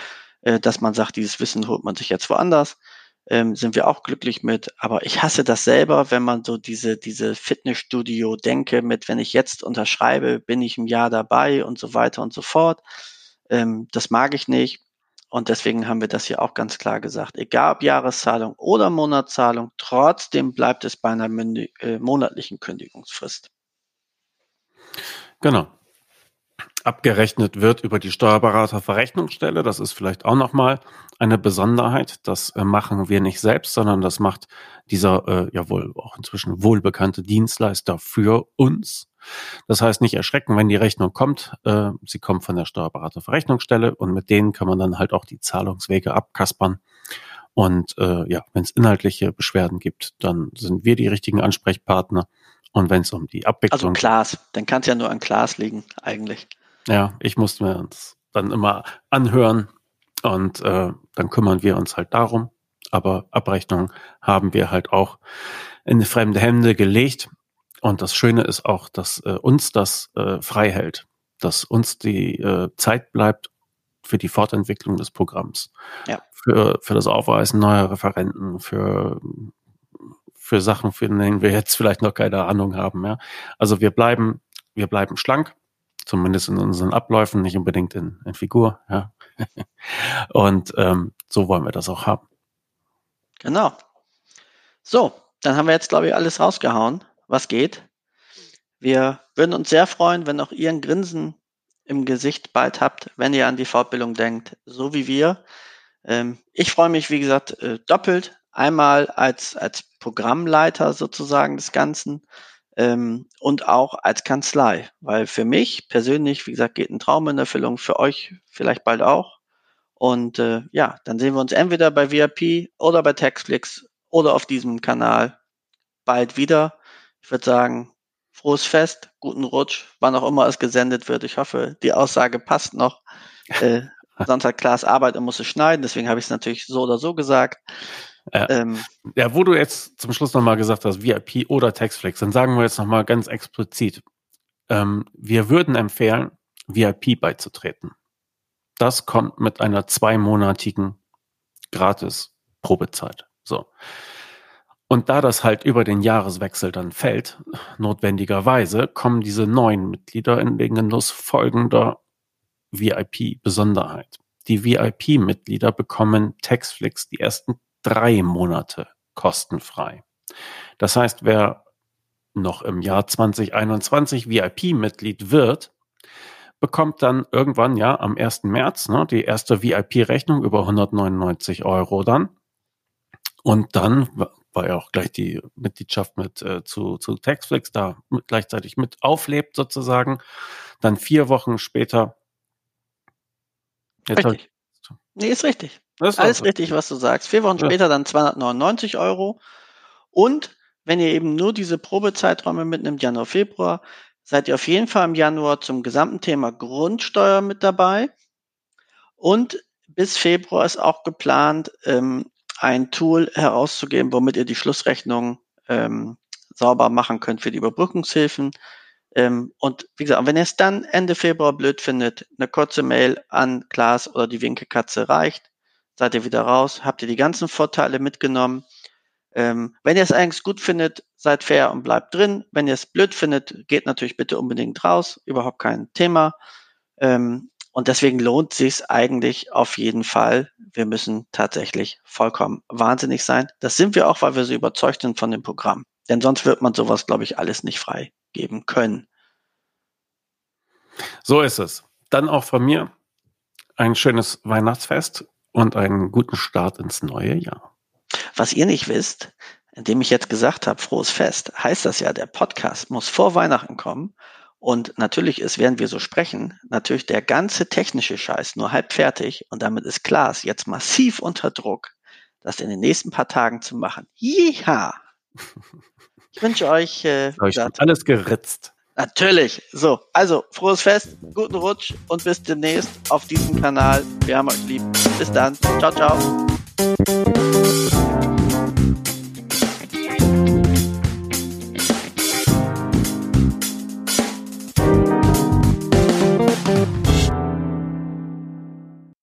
äh, dass man sagt, dieses Wissen holt man sich jetzt woanders. Ähm, sind wir auch glücklich mit. Aber ich hasse das selber, wenn man so diese, diese Fitnessstudio-Denke mit, wenn ich jetzt unterschreibe, bin ich im Jahr dabei und so weiter und so fort. Ähm, das mag ich nicht. Und deswegen haben wir das hier auch ganz klar gesagt. Egal ob Jahreszahlung oder Monatszahlung, trotzdem bleibt es bei einer äh, monatlichen Kündigungsfrist. Genau abgerechnet wird über die Steuerberaterverrechnungsstelle. Das ist vielleicht auch nochmal eine Besonderheit. Das äh, machen wir nicht selbst, sondern das macht dieser äh, ja wohl auch inzwischen wohlbekannte Dienstleister für uns. Das heißt, nicht erschrecken, wenn die Rechnung kommt. Äh, sie kommt von der Steuerberaterverrechnungsstelle und mit denen kann man dann halt auch die Zahlungswege abkaspern. Und äh, ja, wenn es inhaltliche Beschwerden gibt, dann sind wir die richtigen Ansprechpartner. Und wenn es um die Abwicklung. Also Klaas, dann kann es ja nur an Klaas liegen, eigentlich. Ja, ich musste mir das dann immer anhören und äh, dann kümmern wir uns halt darum. Aber Abrechnung haben wir halt auch in fremde Hände gelegt. Und das Schöne ist auch, dass äh, uns das äh, frei hält, dass uns die äh, Zeit bleibt für die Fortentwicklung des Programms, ja. für, für das Aufweisen neuer Referenten, für, für Sachen, für denen wir jetzt vielleicht noch keine Ahnung haben. Ja. Also wir bleiben, wir bleiben schlank zumindest in unseren Abläufen, nicht unbedingt in, in Figur. Ja. *laughs* Und ähm, so wollen wir das auch haben. Genau. So, dann haben wir jetzt, glaube ich, alles rausgehauen, was geht. Wir würden uns sehr freuen, wenn auch ihr ein Grinsen im Gesicht bald habt, wenn ihr an die Fortbildung denkt, so wie wir. Ähm, ich freue mich, wie gesagt, äh, doppelt. Einmal als, als Programmleiter sozusagen des Ganzen ähm, und auch als Kanzlei. Weil für mich persönlich, wie gesagt, geht ein Traum in Erfüllung, für euch vielleicht bald auch. Und äh, ja, dann sehen wir uns entweder bei VIP oder bei Taxflix oder auf diesem Kanal bald wieder. Ich würde sagen, frohes Fest, guten Rutsch, wann auch immer es gesendet wird. Ich hoffe, die Aussage passt noch. *laughs* Äh, sonst hat Klaas Arbeit und muss es schneiden, deswegen habe ich es natürlich so oder so gesagt. Ja. Ähm, ja, wo du jetzt zum Schluss nochmal gesagt hast, VIP oder Taxflex, dann sagen wir jetzt nochmal ganz explizit, ähm, wir würden empfehlen, VIP beizutreten. Das kommt mit einer zweimonatigen gratis Probezeit. So. Und da das halt über den Jahreswechsel dann fällt, notwendigerweise, kommen diese neuen Mitglieder in den Genuss folgender VIP-Besonderheit. Die VIP-Mitglieder bekommen Taxflix die ersten drei Monate kostenfrei. Das heißt, wer noch im Jahr 2021 VIP-Mitglied wird, bekommt dann irgendwann ja am 1. März ne, die erste VIP-Rechnung über 199 Euro dann. Und dann, weil ja auch gleich die Mitgliedschaft mit äh, zu, zu Taxflix da mit, gleichzeitig mit auflebt sozusagen, dann vier Wochen später. Jetzt richtig. Nee, ist richtig. Das Alles richtig, was du sagst. Vier Wochen ja. später dann 299 Euro. Und wenn ihr eben nur diese Probezeiträume mitnimmt, Januar, Februar, seid ihr auf jeden Fall im Januar zum gesamten Thema Grundsteuer mit dabei. Und bis Februar ist auch geplant, ähm, ein Tool herauszugeben, womit ihr die Schlussrechnung ähm, sauber machen könnt für die Überbrückungshilfen. Ähm, und wie gesagt, wenn ihr es dann Ende Februar blöd findet, eine kurze Mail an Klaas oder die Winkekatze reicht seid ihr wieder raus, habt ihr die ganzen Vorteile mitgenommen. Ähm, wenn ihr es eigentlich gut findet, seid fair und bleibt drin. Wenn ihr es blöd findet, geht natürlich bitte unbedingt raus. Überhaupt kein Thema. Ähm, und deswegen lohnt sich eigentlich auf jeden Fall. Wir müssen tatsächlich vollkommen wahnsinnig sein. Das sind wir auch, weil wir so überzeugt sind von dem Programm. Denn sonst wird man sowas, glaube ich, alles nicht freigeben können. So ist es. Dann auch von mir ein schönes Weihnachtsfest und einen guten Start ins neue Jahr. Was ihr nicht wisst, indem ich jetzt gesagt habe, frohes Fest, heißt das ja, der Podcast muss vor Weihnachten kommen. Und natürlich ist, während wir so sprechen, natürlich der ganze technische Scheiß nur halb fertig. Und damit ist Klaas jetzt massiv unter Druck, das in den nächsten paar Tagen zu machen. Jiha! Ich wünsche euch. Äh, ich alles geritzt. Natürlich. So, also frohes Fest, guten Rutsch und bis demnächst auf diesem Kanal. Wir haben euch lieb. Bis dann. Ciao, ciao.